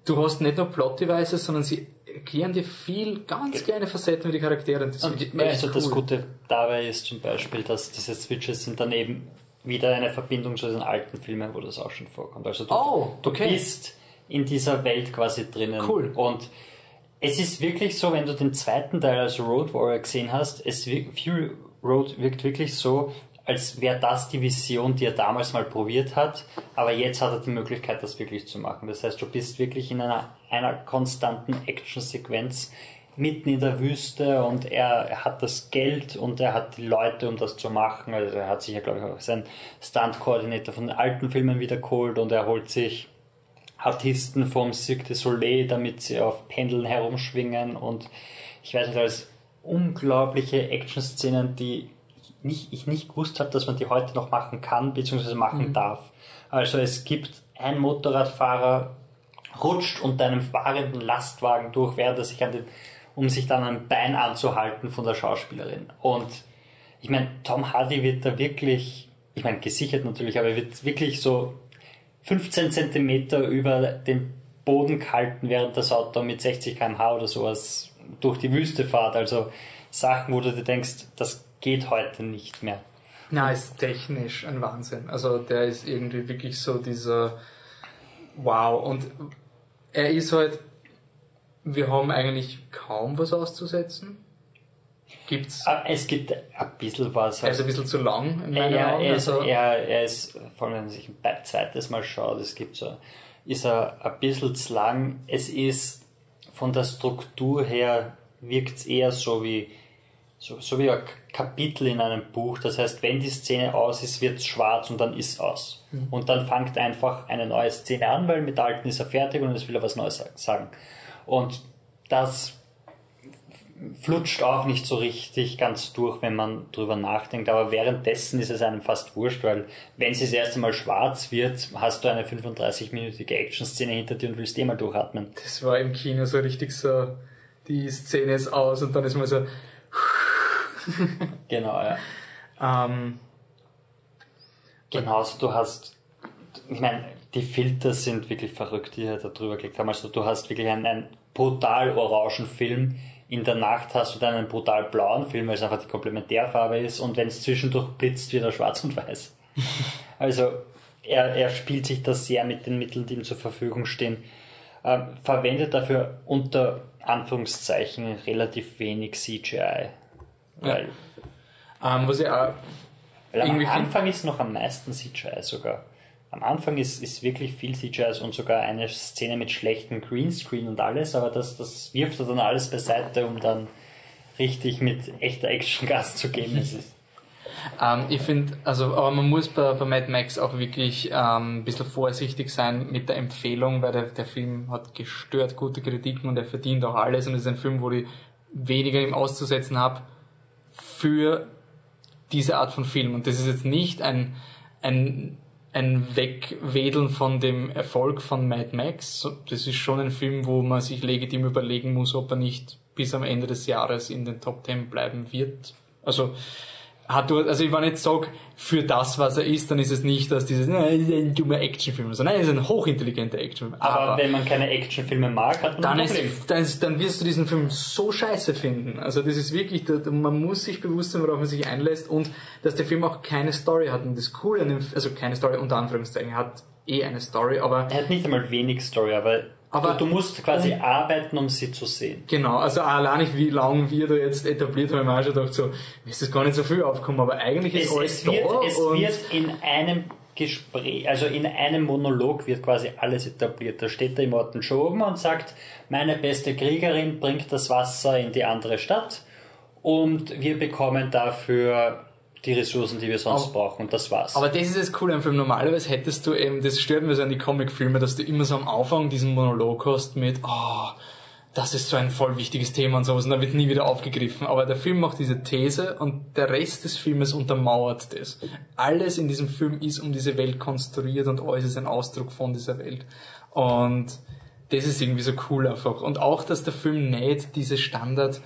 du hast nicht nur Plot-Devices, sondern sie erklären dir viel ganz kleine Facetten über die Charaktere. Und das, und, also cool. das Gute dabei ist zum Beispiel, dass diese Switches sind dann eben wieder eine Verbindung zu den alten Filmen, wo das auch schon vorkommt. Also du, oh, okay. du bist in dieser Welt quasi drinnen. Cool. Und es ist wirklich so, wenn du den zweiten Teil als Road Warrior gesehen hast, es wirkt, Fury Road wirkt wirklich so, als wäre das die Vision, die er damals mal probiert hat, aber jetzt hat er die Möglichkeit, das wirklich zu machen. Das heißt, du bist wirklich in einer, einer konstanten Action-Sequenz mitten in der Wüste und er, er, hat das Geld und er hat die Leute, um das zu machen. Also er hat sich ja, glaube ich, auch seinen Stunt-Koordinator von den alten Filmen wieder geholt und er holt sich Artisten vom Cirque du Soleil, damit sie auf Pendeln herumschwingen und ich weiß nicht, alles unglaubliche Action-Szenen, die nicht, ich nicht gewusst habe, dass man die heute noch machen kann, bzw. machen mhm. darf. Also es gibt ein Motorradfahrer rutscht unter einem fahrenden Lastwagen durch, während er sich an den, um sich dann ein Bein anzuhalten von der Schauspielerin. Und ich meine, Tom Hardy wird da wirklich, ich meine, gesichert natürlich, aber er wird wirklich so 15 Zentimeter über den Boden gehalten, während das Auto mit 60 km/h oder sowas durch die Wüste fährt. Also Sachen, wo du dir denkst, das geht heute nicht mehr. Na, ist technisch ein Wahnsinn. Also der ist irgendwie wirklich so dieser Wow. Und er ist halt, wir haben eigentlich kaum was auszusetzen. Gibt's? Ah, es gibt ein bisschen was. Er ist ein bisschen zu lang in meinen ja, Augen. Er ist, also er, er ist, vor allem wenn man sich ein zweites Mal schaut, es gibt so, ist er ein bisschen zu lang. Es ist von der Struktur her wirkt es eher so wie so, so wie ein Kapitel in einem Buch. Das heißt, wenn die Szene aus ist, wird es schwarz und dann ist aus. Mhm. Und dann fängt einfach eine neue Szene an, weil mit der alten ist er fertig und es will er was Neues sagen. Und das flutscht auch nicht so richtig ganz durch, wenn man drüber nachdenkt. Aber währenddessen ist es einem fast wurscht, weil wenn es das erste Mal schwarz wird, hast du eine 35-minütige Action-Szene hinter dir und willst eh mal durchatmen. Das war im Kino so richtig so, die Szene ist aus und dann ist man so. (laughs) genau, ja. Ähm, Genauso, du hast, ich meine, die Filter sind wirklich verrückt, die da drüber gelegt haben. Also du hast wirklich einen, einen brutal orangen Film, in der Nacht hast du dann einen brutal blauen Film, weil es einfach die Komplementärfarbe ist und wenn es zwischendurch blitzt, wird er schwarz und weiß. (laughs) also er, er spielt sich das sehr mit den Mitteln, die ihm zur Verfügung stehen. Ähm, verwendet dafür unter Anführungszeichen relativ wenig CGI. Weil, ähm, was ich auch weil am Anfang ist noch am meisten CGI sogar. Am Anfang ist, ist wirklich viel CGI und sogar eine Szene mit schlechtem Greenscreen und alles, aber das, das wirft er dann alles beiseite, um dann richtig mit echter Action Gas zu geben. Ähm, ich finde, also, aber man muss bei, bei Mad Max auch wirklich ähm, ein bisschen vorsichtig sein mit der Empfehlung, weil der, der Film hat gestört gute Kritiken und er verdient auch alles und es ist ein Film, wo ich weniger ihm auszusetzen habe für diese Art von Film. Und das ist jetzt nicht ein, ein, ein Wegwedeln von dem Erfolg von Mad Max. Das ist schon ein Film, wo man sich legitim überlegen muss, ob er nicht bis am Ende des Jahres in den Top Ten bleiben wird. Also, hat du, also ich wenn ich jetzt sage, für das, was er ist, dann ist es nicht, dass dieses, nein, ist ein dummer Actionfilm, sondern nein, es ist ein hochintelligenter Actionfilm. aber, wenn man keine Actionfilme mag, hat man dann, ein ist, Problem. dann, ist, dann wirst du diesen Film so scheiße finden. Also das ist wirklich, man muss sich bewusst sein, worauf man sich einlässt und dass der Film auch keine Story hat. Und das Coole an dem, also keine Story unter Anführungszeichen, hat eh eine Story, aber Er hat nicht einmal wenig Story, aber, Aber- du, du musst quasi arbeiten, um sie zu sehen. Genau, also allein nicht, wie lange wir da jetzt etabliert haben, haben wir auch schon gedacht, so, ist das gar nicht so viel aufgekommen, aber eigentlich ist Es, alles es, wird, da es wird in einem Gespräch, also in einem Monolog wird quasi alles etabliert. Da steht der Immorten schon oben und sagt, meine beste Kriegerin bringt das Wasser in die andere Stadt und wir bekommen dafür die Ressourcen, die wir sonst Aber- brauchen und das war's. Aber das ist das Coole am Film. Normalerweise hättest du eben, das stört mir so an die Comicfilme, dass du immer so am Anfang diesen Monolog hast mit, oh, das ist so ein voll wichtiges Thema und sowas und dann wird nie wieder aufgegriffen. Aber der Film macht diese These und der Rest des Filmes untermauert das. Alles in diesem Film ist um diese Welt konstruiert und alles ist ein Ausdruck von dieser Welt. Und das ist irgendwie so cool einfach. Und auch, dass der Film nicht diese Standard,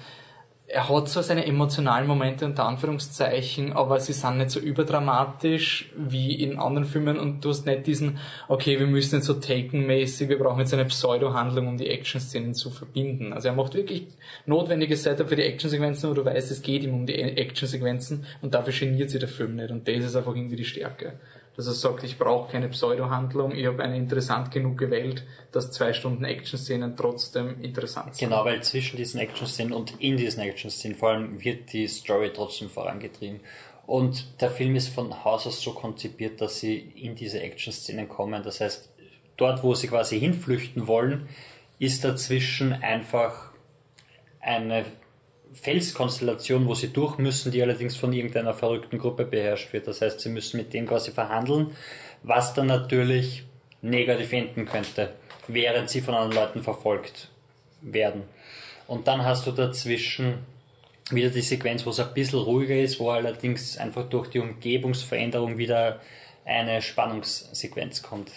er hat zwar seine emotionalen Momente unter Anführungszeichen, aber sie sind nicht so überdramatisch wie in anderen Filmen und du hast nicht diesen, okay, wir müssen jetzt so Taken-mäßig, wir brauchen jetzt eine Pseudo-Handlung, um die Action-Szenen zu verbinden. Also er macht wirklich notwendiges Setup für die Action-Sequenzen, aber du weißt, es geht ihm um die Action-Sequenzen und dafür geniert sich der Film nicht und das ist einfach irgendwie die Stärke. Dass er sagt, ich brauche keine Pseudo-Handlung, ich habe eine interessant genug gewählt, dass zwei Stunden Action-Szenen trotzdem interessant sind. Genau, weil zwischen diesen Action-Szenen und in diesen Action-Szenen vor allem wird die Story trotzdem vorangetrieben. Und der Film ist von Haus aus so konzipiert, dass sie in diese Action-Szenen kommen. Das heißt, dort, wo sie quasi hinflüchten wollen, ist dazwischen einfach eine Felskonstellation, wo sie durch müssen, die allerdings von irgendeiner verrückten Gruppe beherrscht wird. Das heißt, sie müssen mit dem quasi verhandeln, was dann natürlich negativ enden könnte, während sie von anderen Leuten verfolgt werden. Und dann hast du dazwischen wieder die Sequenz, wo es ein bisschen ruhiger ist, wo allerdings einfach durch die Umgebungsveränderung wieder eine Spannungssequenz kommt.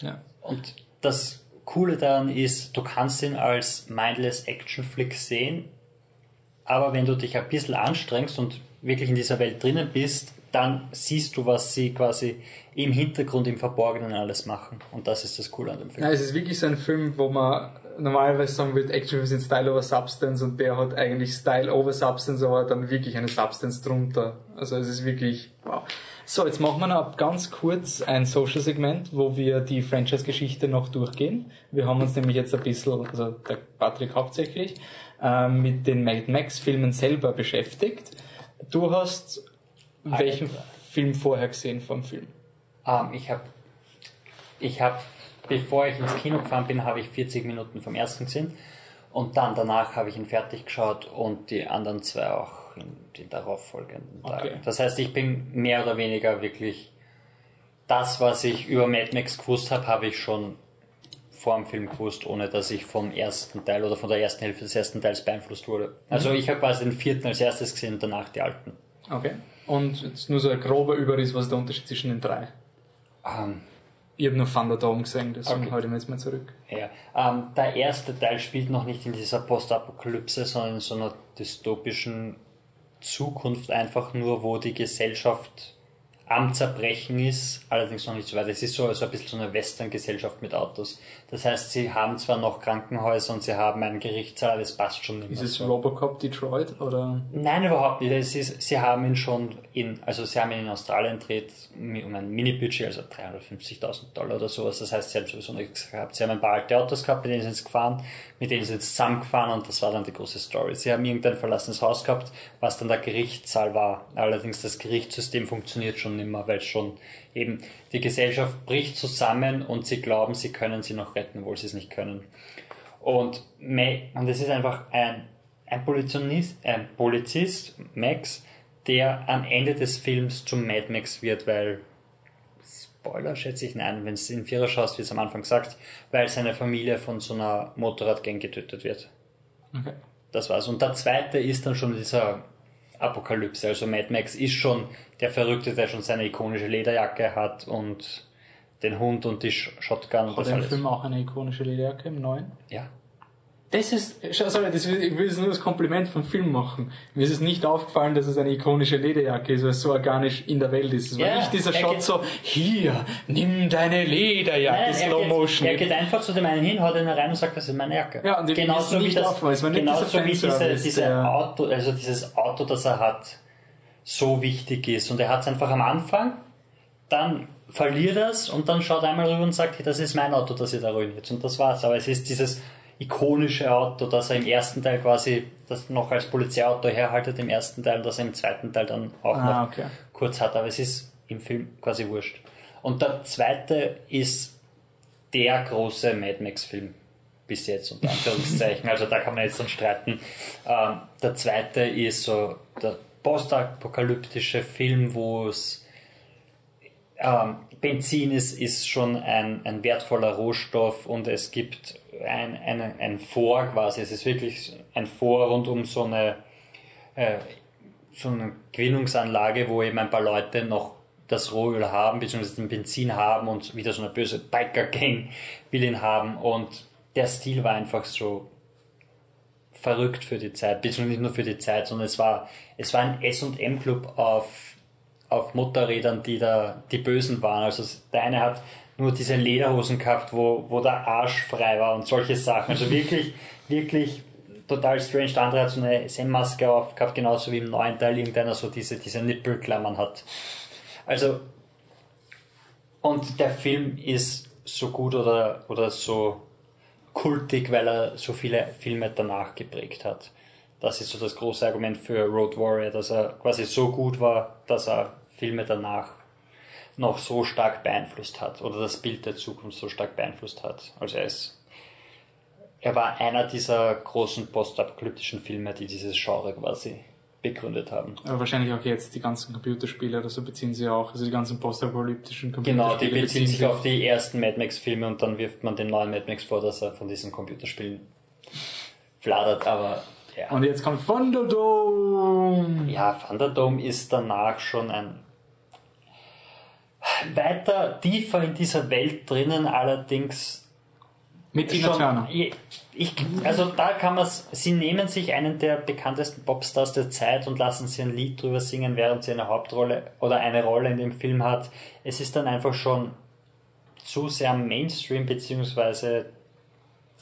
Ja. Und das Coole daran ist, du kannst ihn als mindless Action Flick sehen, aber wenn du dich ein bisschen anstrengst und wirklich in dieser Welt drinnen bist, dann siehst du, was sie quasi im Hintergrund, im Verborgenen alles machen. Und das ist das Coole an dem Film. Ja, es ist wirklich so ein Film, wo man normalerweise sagen würde, Actionfilme sind Style over Substance und der hat eigentlich Style over Substance, aber dann wirklich eine Substance drunter. Also es ist wirklich, wow. So, jetzt machen wir noch ganz kurz ein Social-Segment, wo wir die Franchise-Geschichte noch durchgehen. Wir haben uns nämlich jetzt ein bisschen, also der Patrick hauptsächlich, äh, mit den Mad Max-Filmen selber beschäftigt. Du hast welchen Film vorher gesehen vom Film? Ähm, ich habe, ich hab, bevor ich ins Kino gefahren bin, habe ich 40 Minuten vom ersten gesehen. Und dann danach habe ich ihn fertig geschaut und die anderen zwei auch in den darauffolgenden Tagen. Okay. Das heißt, ich bin mehr oder weniger wirklich das, was ich über Mad Max gewusst habe, habe ich schon vor dem Film gewusst, ohne dass ich vom ersten Teil oder von der ersten Hälfte des ersten Teils beeinflusst wurde. Also ich habe quasi den vierten als erstes gesehen und danach die alten. Okay. Und jetzt nur so ein grober Überriss, was ist der Unterschied zwischen den drei? Ähm, Ich habe nur Thunderdome gesehen, deswegen Okay. halte ich mir jetzt mal zurück. ja. ähm, der erste Teil spielt noch nicht in dieser Postapokalypse, sondern in so einer dystopischen Zukunft einfach nur, wo die Gesellschaft am Zerbrechen ist, allerdings noch nicht so weit. Es ist so, so ein bisschen so eine Western-Gesellschaft mit Autos. Das heißt, sie haben zwar noch Krankenhäuser und sie haben einen Gerichtssaal, aber das passt schon nicht Ist mehr es so. Robocop Detroit oder? Nein, überhaupt nicht. Es ist, sie haben ihn schon in, also sie haben ihn in Australien gedreht um ein Mini-Budget, also 350.000 Dollar oder sowas. Das heißt, sie haben sowieso nichts gehabt. Sie haben ein paar alte Autos gehabt, mit denen sind sie gefahren, mit denen sind sie zusammengefahren und das war dann die große Story. Sie haben irgendein verlassenes Haus gehabt, was dann der Gerichtssaal war. Allerdings das Gerichtssystem funktioniert schon nicht mehr, weil schon eben die Gesellschaft bricht zusammen und sie glauben, sie können sie noch retten, obwohl sie es nicht können. Und, und es ist einfach ein, ein, Polizist, ein Polizist, Max, der am Ende des Films zum Mad Max wird, weil, Spoiler schätze ich, nein, wenn es in Vierer schaust, wie es am Anfang sagt, weil seine Familie von so einer Motorradgang getötet wird. Okay. Das war's. Und der zweite ist dann schon dieser Apokalypse. Also Mad Max ist schon der Verrückte, der schon seine ikonische Lederjacke hat und den Hund und die Sh- Shotgun und Hat der. Film auch eine ikonische Lederjacke im neuen? Ja. Das ist, sorry, das, ich will jetzt nur das Kompliment vom Film machen. Mir ist es nicht aufgefallen, dass es eine ikonische Lederjacke ist, weil es so organisch in der Welt ist. Es war Ja, nicht dieser er Shot geht- so, hier, nimm deine Lederjacke, Nein, Slow er, Motion. geht, er geht einfach zu dem einen hin, haut ihn rein und sagt, das ist meine Jacke. Ja, und genauso wie nicht das, es genauso wie diese, diese Auto, also dieses Auto, das er hat, so wichtig ist. Und er hat es einfach am Anfang, dann verliert er es und dann schaut er einmal rüber und sagt, hey, das ist mein Auto, das ihr da ruiniert. Und das war's. Aber es ist dieses ikonische Auto, das er im ersten Teil quasi das noch als Polizeiauto herhaltet, im ersten Teil, das er im zweiten Teil dann auch Ah, noch okay. kurz hat. Aber es ist im Film quasi wurscht. Und der zweite ist der große Mad Max-Film bis jetzt, unter Anführungszeichen. Also da kann man jetzt dann streiten. Ähm, der zweite ist so der postapokalyptische Film, wo es ähm, Benzin ist, ist schon ein, ein wertvoller Rohstoff und es gibt ein, ein, ein Vor quasi. Es ist wirklich ein Vor rund um so eine, äh, so eine Gewinnungsanlage, wo eben ein paar Leute noch das Rohöl haben, beziehungsweise den Benzin haben und wieder so eine böse Biker-Gang will ihn haben und der Stil war einfach so verrückt für die Zeit, beziehungsweise nicht nur für die Zeit, sondern es war, es war ein S&M-Club auf, auf Motorrädern, die da die Bösen waren. Also der eine hat nur diese Lederhosen gehabt, wo, wo der Arsch frei war und solche Sachen. Also wirklich, (laughs) wirklich total strange. Der andere hat so eine SM-Maske aufgehabt, genauso wie im neuen Teil irgendeiner so diese, diese Nippelklammern hat. Also, und der Film ist so gut oder, oder so kultig, weil er so viele Filme danach geprägt hat. Das ist so das große Argument für Road Warrior, dass er quasi so gut war, dass er Filme danach noch so stark beeinflusst hat oder das Bild der Zukunft so stark beeinflusst hat. Also er ist, er war einer dieser großen postapokalyptischen Filme, die dieses Genre quasi begründet haben. Aber wahrscheinlich auch jetzt die ganzen Computerspiele oder so beziehen sie auch, also die ganzen postapokalyptischen Genau, die Computerspiele beziehen sich auf die ersten Mad Max Filme und dann wirft man dem neuen Mad Max vor, dass er von diesen Computerspielen fladert, aber ja. Und jetzt kommt Thunderdome! Ja, Thunderdome ist danach schon ein weiter tiefer in dieser Welt drinnen, allerdings Mit Tina Turner. ich, also da kann man sie nehmen sich einen der bekanntesten Popstars der Zeit und lassen sie ein Lied drüber singen, während sie eine Hauptrolle oder eine Rolle in dem Film hat. Es ist dann einfach schon zu sehr Mainstream beziehungsweise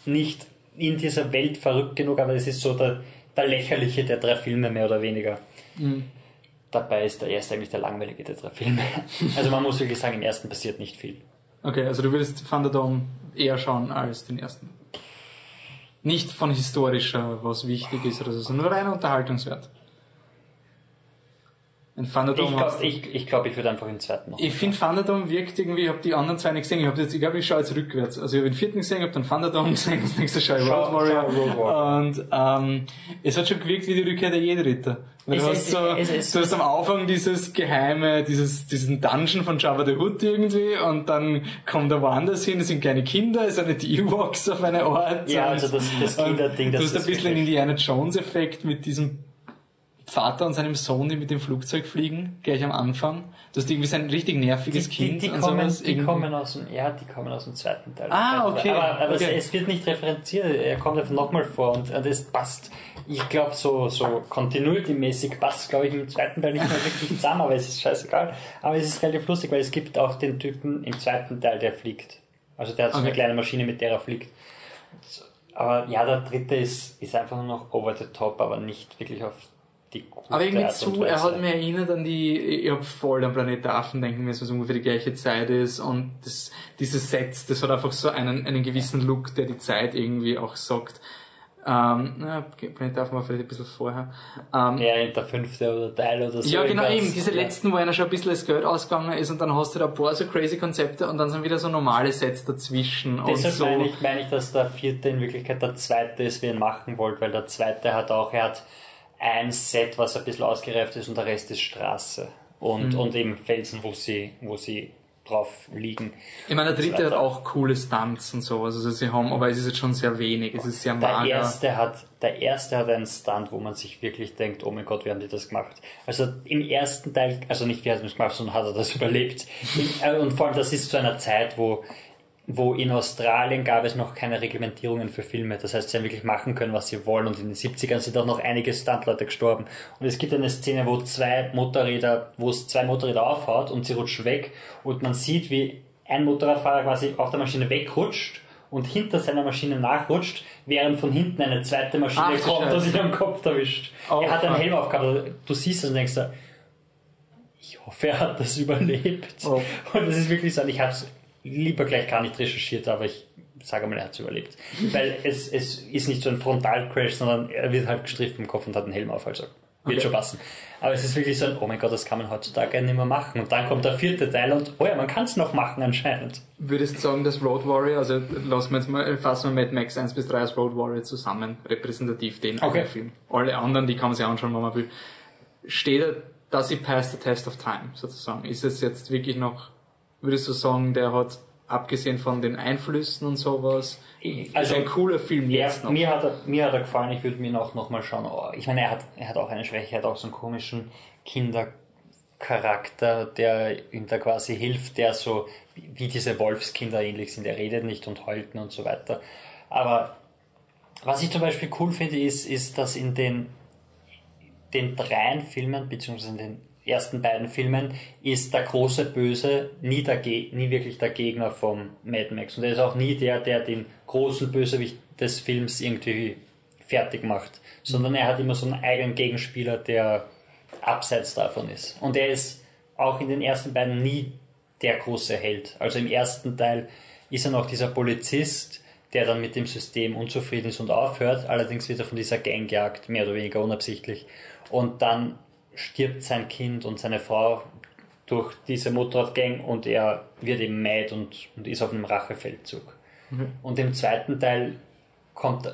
nicht in dieser Welt verrückt genug, aber es ist so der, der lächerliche der drei Filme mehr oder weniger. Dabei ist der erste eigentlich der langweilige der drei Filme. (laughs) Also man muss wirklich sagen, im ersten passiert nicht viel. Okay, also du würdest Thunderdome eher schauen als den ersten. Nicht von historischer, was wichtig ist oder so, sondern rein unterhaltungswert. In Thunderdome Ich glaube, ich, ich, glaub, ich würde einfach den zweiten noch. Ich finde Thunderdome wirkt irgendwie, ich habe die anderen zwei nicht gesehen, ich habe jetzt, ich glaube, ich schaue jetzt rückwärts. Also ich habe den vierten gesehen, habe dann Thunderdome gesehen, das nächste schaue ich Road Warrior. schau Road Warrior. Und ähm, es hat schon gewirkt wie die Rückkehr der Jedi-Ritter. Weil Es du hast so, es du hast am Anfang dieses geheime, dieses, diesen Dungeon von Jabba the Hutt irgendwie und dann kommt er woanders hin, es sind kleine Kinder, es sind nicht die Ewoks auf eine Art. Ja, also das- das Kinderding, Du hast ein bisschen wirklich- Indiana Jones Effekt mit diesem Vater und seinem Sohn, die mit dem Flugzeug fliegen, gleich am Anfang. Du hast irgendwie so ein richtig nerviges die, Kind die, die, kommen, die kommen aus dem, ja, die kommen aus dem zweiten Teil. Ah, okay, Aber, aber okay. Es, es wird nicht referenziert, er kommt einfach nochmal vor und, und es passt. Ich glaube, so, so continuity-mäßig passt, glaube ich, im zweiten Teil nicht mehr wirklich zusammen, aber es ist scheißegal. Aber es ist relativ lustig, weil es gibt auch den Typen im zweiten Teil, der fliegt. Also der hat so Okay. eine kleine Maschine, mit der er fliegt. Aber ja, der dritte ist, ist einfach nur noch over the top, aber nicht wirklich auf Aber irgendwie zu, er hat mich erinnert an die, ich hab voll an Planet der Affen denken müssen, was ungefähr die gleiche Zeit ist und das, diese Sets, das hat einfach so einen, einen gewissen Look, der die Zeit irgendwie auch sagt. Ähm, na, Planet der Affen war vielleicht ein bisschen vorher. Ähm, Ja, der fünfte oder Teil oder so. Ja, genau irgendwas. eben, diese letzten, wo einer schon ein bisschen das Geld ausgegangen ist und dann hast du da ein paar so crazy Konzepte und dann sind wieder so normale Sets dazwischen und Deshalb so. meine, ich, meine ich, dass der vierte in Wirklichkeit der zweite ist, wie er ihn machen wollte, weil der zweite hat auch, er hat ein Set, was ein bisschen ausgereift ist und der Rest ist Straße. Und, Mhm. und eben Felsen, wo sie, wo sie drauf liegen. Ich meine, der dritte hat auch coole Stunts und sowas, also sie haben, aber es ist jetzt schon sehr wenig, es ist sehr Der mager. erste, hat, der erste hat einen Stunt, wo man sich wirklich denkt, oh mein Gott, wie haben die das gemacht? Also im ersten Teil, also nicht wie hat er das gemacht, sondern hat er das (laughs) überlebt. Äh, Und vor allem, das ist zu einer Zeit, wo, wo in Australien gab es noch keine Reglementierungen für Filme. Das heißt, sie haben wirklich machen können, was sie wollen. Und in den 70ern sind auch noch einige Stuntleute gestorben. Und es gibt eine Szene, wo zwei Motorräder, wo es zwei Motorräder aufhaut und sie rutschen weg. Und man sieht, wie ein Motorradfahrer quasi auf der Maschine wegrutscht und hinter seiner Maschine nachrutscht, während von hinten eine zweite Maschine Ach, kommt und ihn am Kopf erwischt. Oh, er hat einen. Helm aufgehabt. Du siehst es und denkst ich hoffe, er hat das (laughs) überlebt. Oh. Und es ist wirklich so, ich habe es lieber gleich gar nicht recherchiert, aber ich sage mal, er hat es überlebt. Weil es, es ist nicht so ein Frontalcrash, sondern er wird halt gestriffen im Kopf und hat einen Helm auf, also wird Okay. schon passen. Aber es ist wirklich so ein, oh mein Gott, das kann man heutzutage nicht mehr machen. Und dann kommt der vierte Teil und, oh ja, man kann es noch machen anscheinend. Würdest du sagen, dass Road Warrior, also lassen wir jetzt mal, fassen wir Mad Max 1 bis 3 als Road Warrior zusammen, repräsentativ den Okay. Film. Alle anderen, die kann man sich anschauen, wenn man will. Steht er, dass he passed the test of time, sozusagen? Ist es jetzt wirklich noch, würdest du sagen, der hat, abgesehen von den Einflüssen und sowas, Also, ein cooler Film Ja, jetzt noch? mir, hat er, mir hat er gefallen, ich würde mir noch, noch mal schauen. Oh, ich meine, er hat, er hat auch eine Schwäche, er hat auch so einen komischen Kindercharakter, der ihm da quasi hilft, der so wie wie diese Wolfskinder ähnlich sind. Er redet nicht und heult und so weiter. Aber was ich zum Beispiel cool finde, ist, ist dass in den, den dreien Filmen, beziehungsweise in den ersten beiden Filmen, ist der große Böse nie, der Ge nie wirklich der Gegner vom Mad Max. Und er ist auch nie der, der den großen Bösewicht des Films irgendwie fertig macht. Sondern er hat immer so einen eigenen Gegenspieler, der abseits davon ist. Und er ist auch in den ersten beiden nie der große Held. Also im ersten Teil ist er noch dieser Polizist, der dann mit dem System unzufrieden ist und aufhört. Allerdings wird er von dieser Gang gejagt, mehr oder weniger unabsichtlich. Und dann stirbt sein Kind und seine Frau durch diese Motorradgang und er wird eben mad und, und ist auf einem Rachefeldzug. Und im zweiten Teil kommt,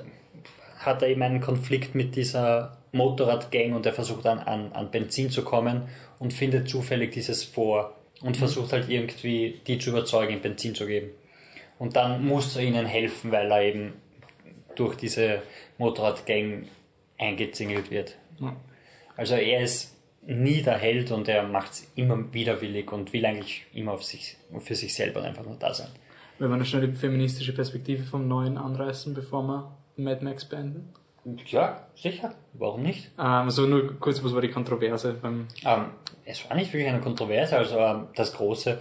hat er eben einen Konflikt mit dieser Motorradgang und er versucht an, an, an Benzin zu kommen und findet zufällig dieses vor und versucht halt irgendwie die zu überzeugen, ihm Benzin zu geben. Und dann muss er ihnen helfen, weil er eben durch diese Motorradgang eingezingelt wird. Ja. Also er ist nie der Held und er macht es immer widerwillig und will eigentlich immer auf sich, für sich selber einfach nur da sein. Wenn wir noch schnell die feministische Perspektive vom Neuen anreißen, bevor wir Mad Max beenden. Ja, sicher. Warum nicht? Ähm, also nur kurz, was war die Kontroverse beim Ähm, es war nicht wirklich eine Kontroverse, also ähm, das große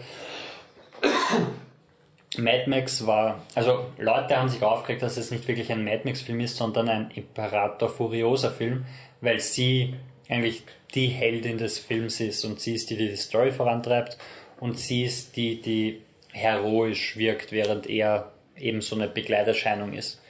(coughs) Mad Max war, also Leute haben sich aufgeregt, dass es nicht wirklich ein Mad Max Film ist, sondern ein Imperator Furiosa Film, weil sie eigentlich die Heldin des Films ist und sie ist die, die die Story vorantreibt und sie ist die, die heroisch wirkt, während er eben so eine Begleiterscheinung ist.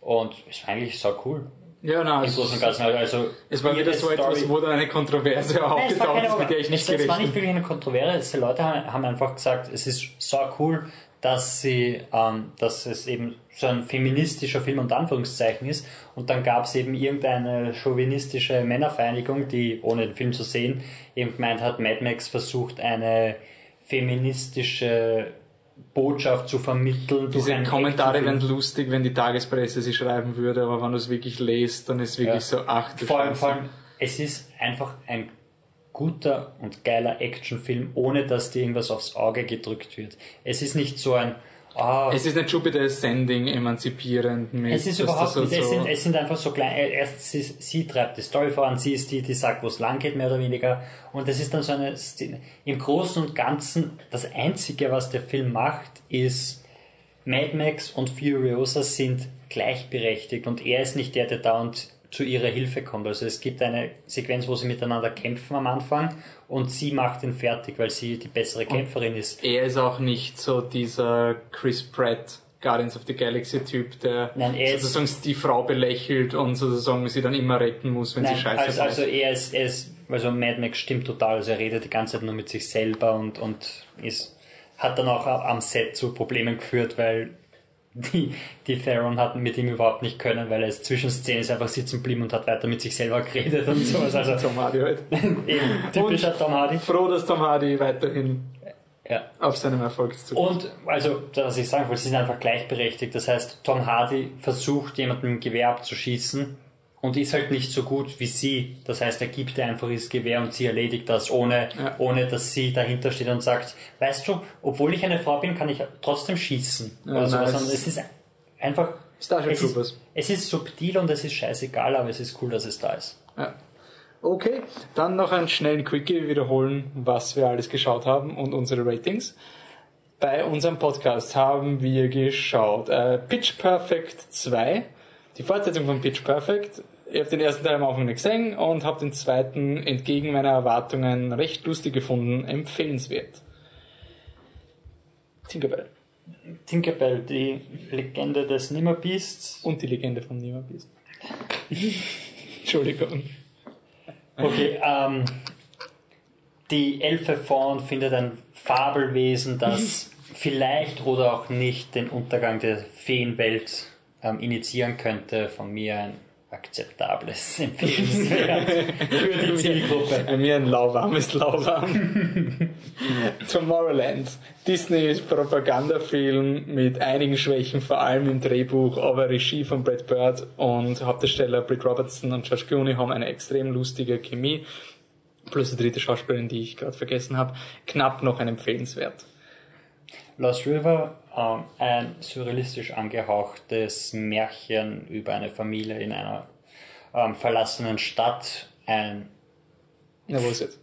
Und es war eigentlich so cool. Ja, nein, Im es, Großen und Ganzen. Also, es war wieder so etwas, wo dann eine Kontroverse aufgetaucht ist, mit der ich nicht es, es war gerechnet nicht wirklich eine Kontroverse. Leute haben, haben einfach gesagt, es ist so cool, dass sie, ähm, dass es eben so ein feministischer Film unter Anführungszeichen ist. Und dann gab es eben irgendeine chauvinistische Männervereinigung, die, ohne den Film zu sehen, eben gemeint hat, Mad Max versucht eine feministische Botschaft zu vermitteln. durch Diese einen Kommentare wären lustig, wenn die Tagespresse sie schreiben würde, aber wenn du es wirklich lest, dann ist es wirklich Ja. so, ach Vor allem, vor allem, es ist einfach ein guter und geiler Actionfilm, ohne dass dir irgendwas aufs Auge gedrückt wird. Es ist nicht so ein, ah, Es ist nicht Jupiter Ascending emanzipierend mit, es ist überhaupt nicht, es sind, es sind einfach so klein, äh, erst sie, sie treibt die Story voran, sie ist die, die sagt, wo es lang geht, mehr oder weniger. Und es ist dann so eine Szene. Im Großen und Ganzen, das Einzige, was der Film macht, ist, Mad Max und Furiosa sind gleichberechtigt und er ist nicht der, der dauernd zu ihrer Hilfe kommt. Also es gibt eine Sequenz, wo sie miteinander kämpfen am Anfang und sie macht ihn fertig, weil sie die bessere Kämpferin ist. er ist auch nicht so dieser Chris Pratt Guardians of the Galaxy Typ, der Nein, er ist- sozusagen die Frau belächelt und sozusagen sie dann immer retten muss, wenn Nein, sie scheiße also, also er ist, er ist, also Mad Max stimmt total, also er redet die ganze Zeit nur mit sich selber und, und ist, hat dann auch am Set zu Problemen geführt, weil die, die Theron hatten mit ihm überhaupt nicht können, weil er ist zwischen Szenen einfach sitzen geblieben und hat weiter mit sich selber geredet und (laughs) sowas. Also Tom Hardy halt. (laughs) eben typischer Tom Hardy. Froh, dass Tom Hardy weiterhin Ja. auf seinem Erfolgszug Und, also, was ich sagen wollte, sie sind einfach gleichberechtigt. Das heißt, Tom Hardy versucht, jemanden dem Gewehr abzuschießen und ist halt nicht so gut wie sie. Das heißt, er gibt ihr einfach das Gewehr und sie erledigt das, ohne, Ja. ohne dass sie dahinter steht und sagt, weißt du, obwohl ich eine Frau bin, kann ich trotzdem schießen. Ja, oder sowas. nice. Es ist einfach, Starship es ist, es ist subtil und es ist scheißegal, aber es ist cool, dass es da ist. Ja. Okay, dann noch einen schnellen Quickie wiederholen, was wir alles geschaut haben und unsere Ratings. Bei unserem Podcast haben wir geschaut äh, Pitch Perfect 2, die Fortsetzung von Pitch Perfect. Ich habe den ersten Teil am Anfang nicht gesehen und habe den zweiten entgegen meiner Erwartungen recht lustig gefunden, empfehlenswert. Tinkerbell Tinkerbell, die Legende des Nimmerbeasts. und die Legende von Nima Beast. (laughs) Entschuldigung. Okay, ähm, die Elfe Fawn findet ein Fabelwesen, das (laughs) vielleicht oder auch nicht den Untergang der Feenwelt ähm, initiieren könnte. Von mir ein akzeptables (laughs) Empfehlenswert (laughs) für die Zielgruppe. Bei mir ein lauwarmes Lauwarm. (laughs) Tomorrowland. Disney Propagandafilm mit einigen Schwächen, vor allem im Drehbuch, aber Regie von Brad Bird und Hauptdarsteller Britt Robertson und George Clooney haben eine extrem lustige Chemie. Plus die dritte Schauspielerin, die ich gerade vergessen habe. Knapp noch ein empfehlenswert. Lost River, ein surrealistisch angehauchtes Märchen über eine Familie in einer ähm, verlassenen Stadt. Ein Na, wo ist jetzt?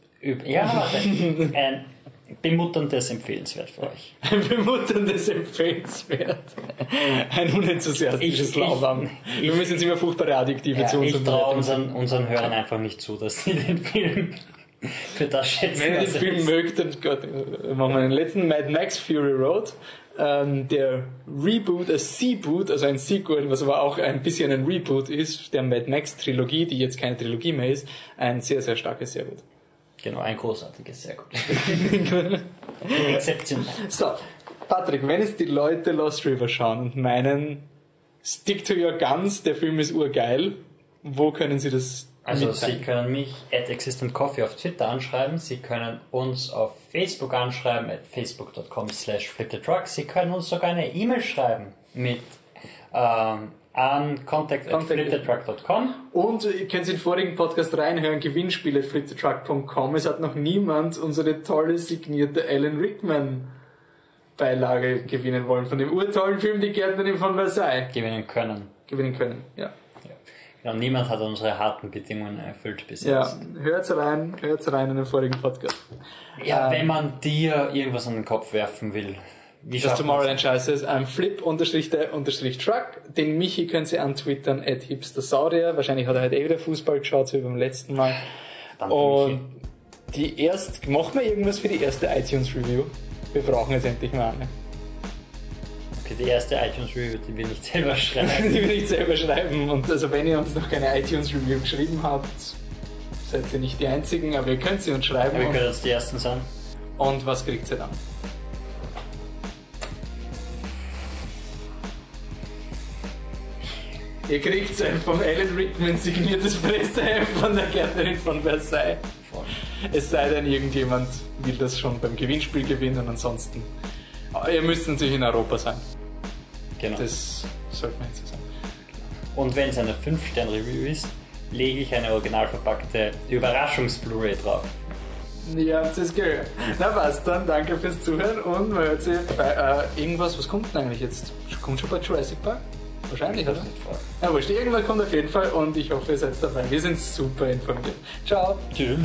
Ja, warte. (laughs) Ein bemutterndes Empfehlenswert für euch. (laughs) Ein bemutterndes Empfehlenswert. Ein unenthusiastisches Lauwarm. Wir müssen jetzt immer furchtbare Adjektive Ja, zu uns ich traue unseren, unseren Hörern einfach nicht zu, dass sie den Film (laughs) für das schätzen. Wenn ihr den Film mögt, dann Gott, machen wir den letzten Mad Max Fury Road. Ähm, der Reboot, ein Seaboot, also ein Sequel, was aber auch ein bisschen ein Reboot ist, der Mad Max Trilogie, die jetzt keine Trilogie mehr ist, ein sehr, sehr starkes, sehr gut. Genau, ein großartiges, sehr gut. (laughs) Exzeptionell. So, Patrick, wenn jetzt die Leute Lost River schauen und meinen, stick to your guns, der Film ist urgeil, wo können sie das Also mitteilen? Sie können mich at Existent Coffee auf Twitter anschreiben, Sie können uns auf Facebook anschreiben, at facebook.com slash flipthetruck, Sie können uns sogar eine E-Mail schreiben mit ähm, an contact at Contact- flipthetruck.com. Und ihr könnt in den vorigen Podcast reinhören, Gewinnspiele fliptetruck.com. Es hat noch niemand unsere tolle signierte Alan Rickman Beilage gewinnen wollen von dem urtollen Film Die Gärtnerin von Versailles. gewinnen können. Gewinnen können, ja. Genau, niemand hat unsere harten Bedingungen erfüllt bis Ja, jetzt. hört's rein, hört's rein in den vorigen Podcast. Ja, Ähm, wenn man dir irgendwas an den Kopf werfen will, wie Das Tomorrowland Scheiße ist ein Flip unterstrich der unterstrich Truck. Den Michi können Sie antwittern at hipstersaurier. Wahrscheinlich hat er heute eh wieder Fußball geschaut, so wie beim letzten Mal. Danke, Und die erst, machen wir irgendwas für die erste iTunes Review? Wir brauchen jetzt endlich mal eine. Okay, die erste iTunes-Review, die wir nicht selber (laughs) schreiben. die wir nicht selber schreiben. Und also wenn ihr uns noch keine iTunes-Review geschrieben habt, seid ihr nicht die Einzigen, aber ihr könnt sie uns schreiben. wir Und, können uns die ersten sein. und was kriegt ihr dann? Ihr kriegt ein vom Alan Rickman signiertes Presseheft von der Gärtnerin von Versailles. Es sei denn, irgendjemand will das schon beim Gewinnspiel gewinnen, ansonsten. Ihr müsst natürlich in Europa sein. Genau. Das sollte man jetzt so sagen. Und wenn es eine 5-Stern-Review ist, lege ich eine original verpackte Überraschungs-Blu-ray drauf. Ihr habt es gehört. Na passt dann, danke fürs Zuhören und man hört sich bei äh, irgendwas, was kommt denn eigentlich jetzt? Kommt schon bei Jurassic Park? Wahrscheinlich, oder? Ja, wurscht, irgendwann kommt auf jeden Fall und ich hoffe, ihr seid dabei. Wir sind super informiert. Ciao. Tschüss.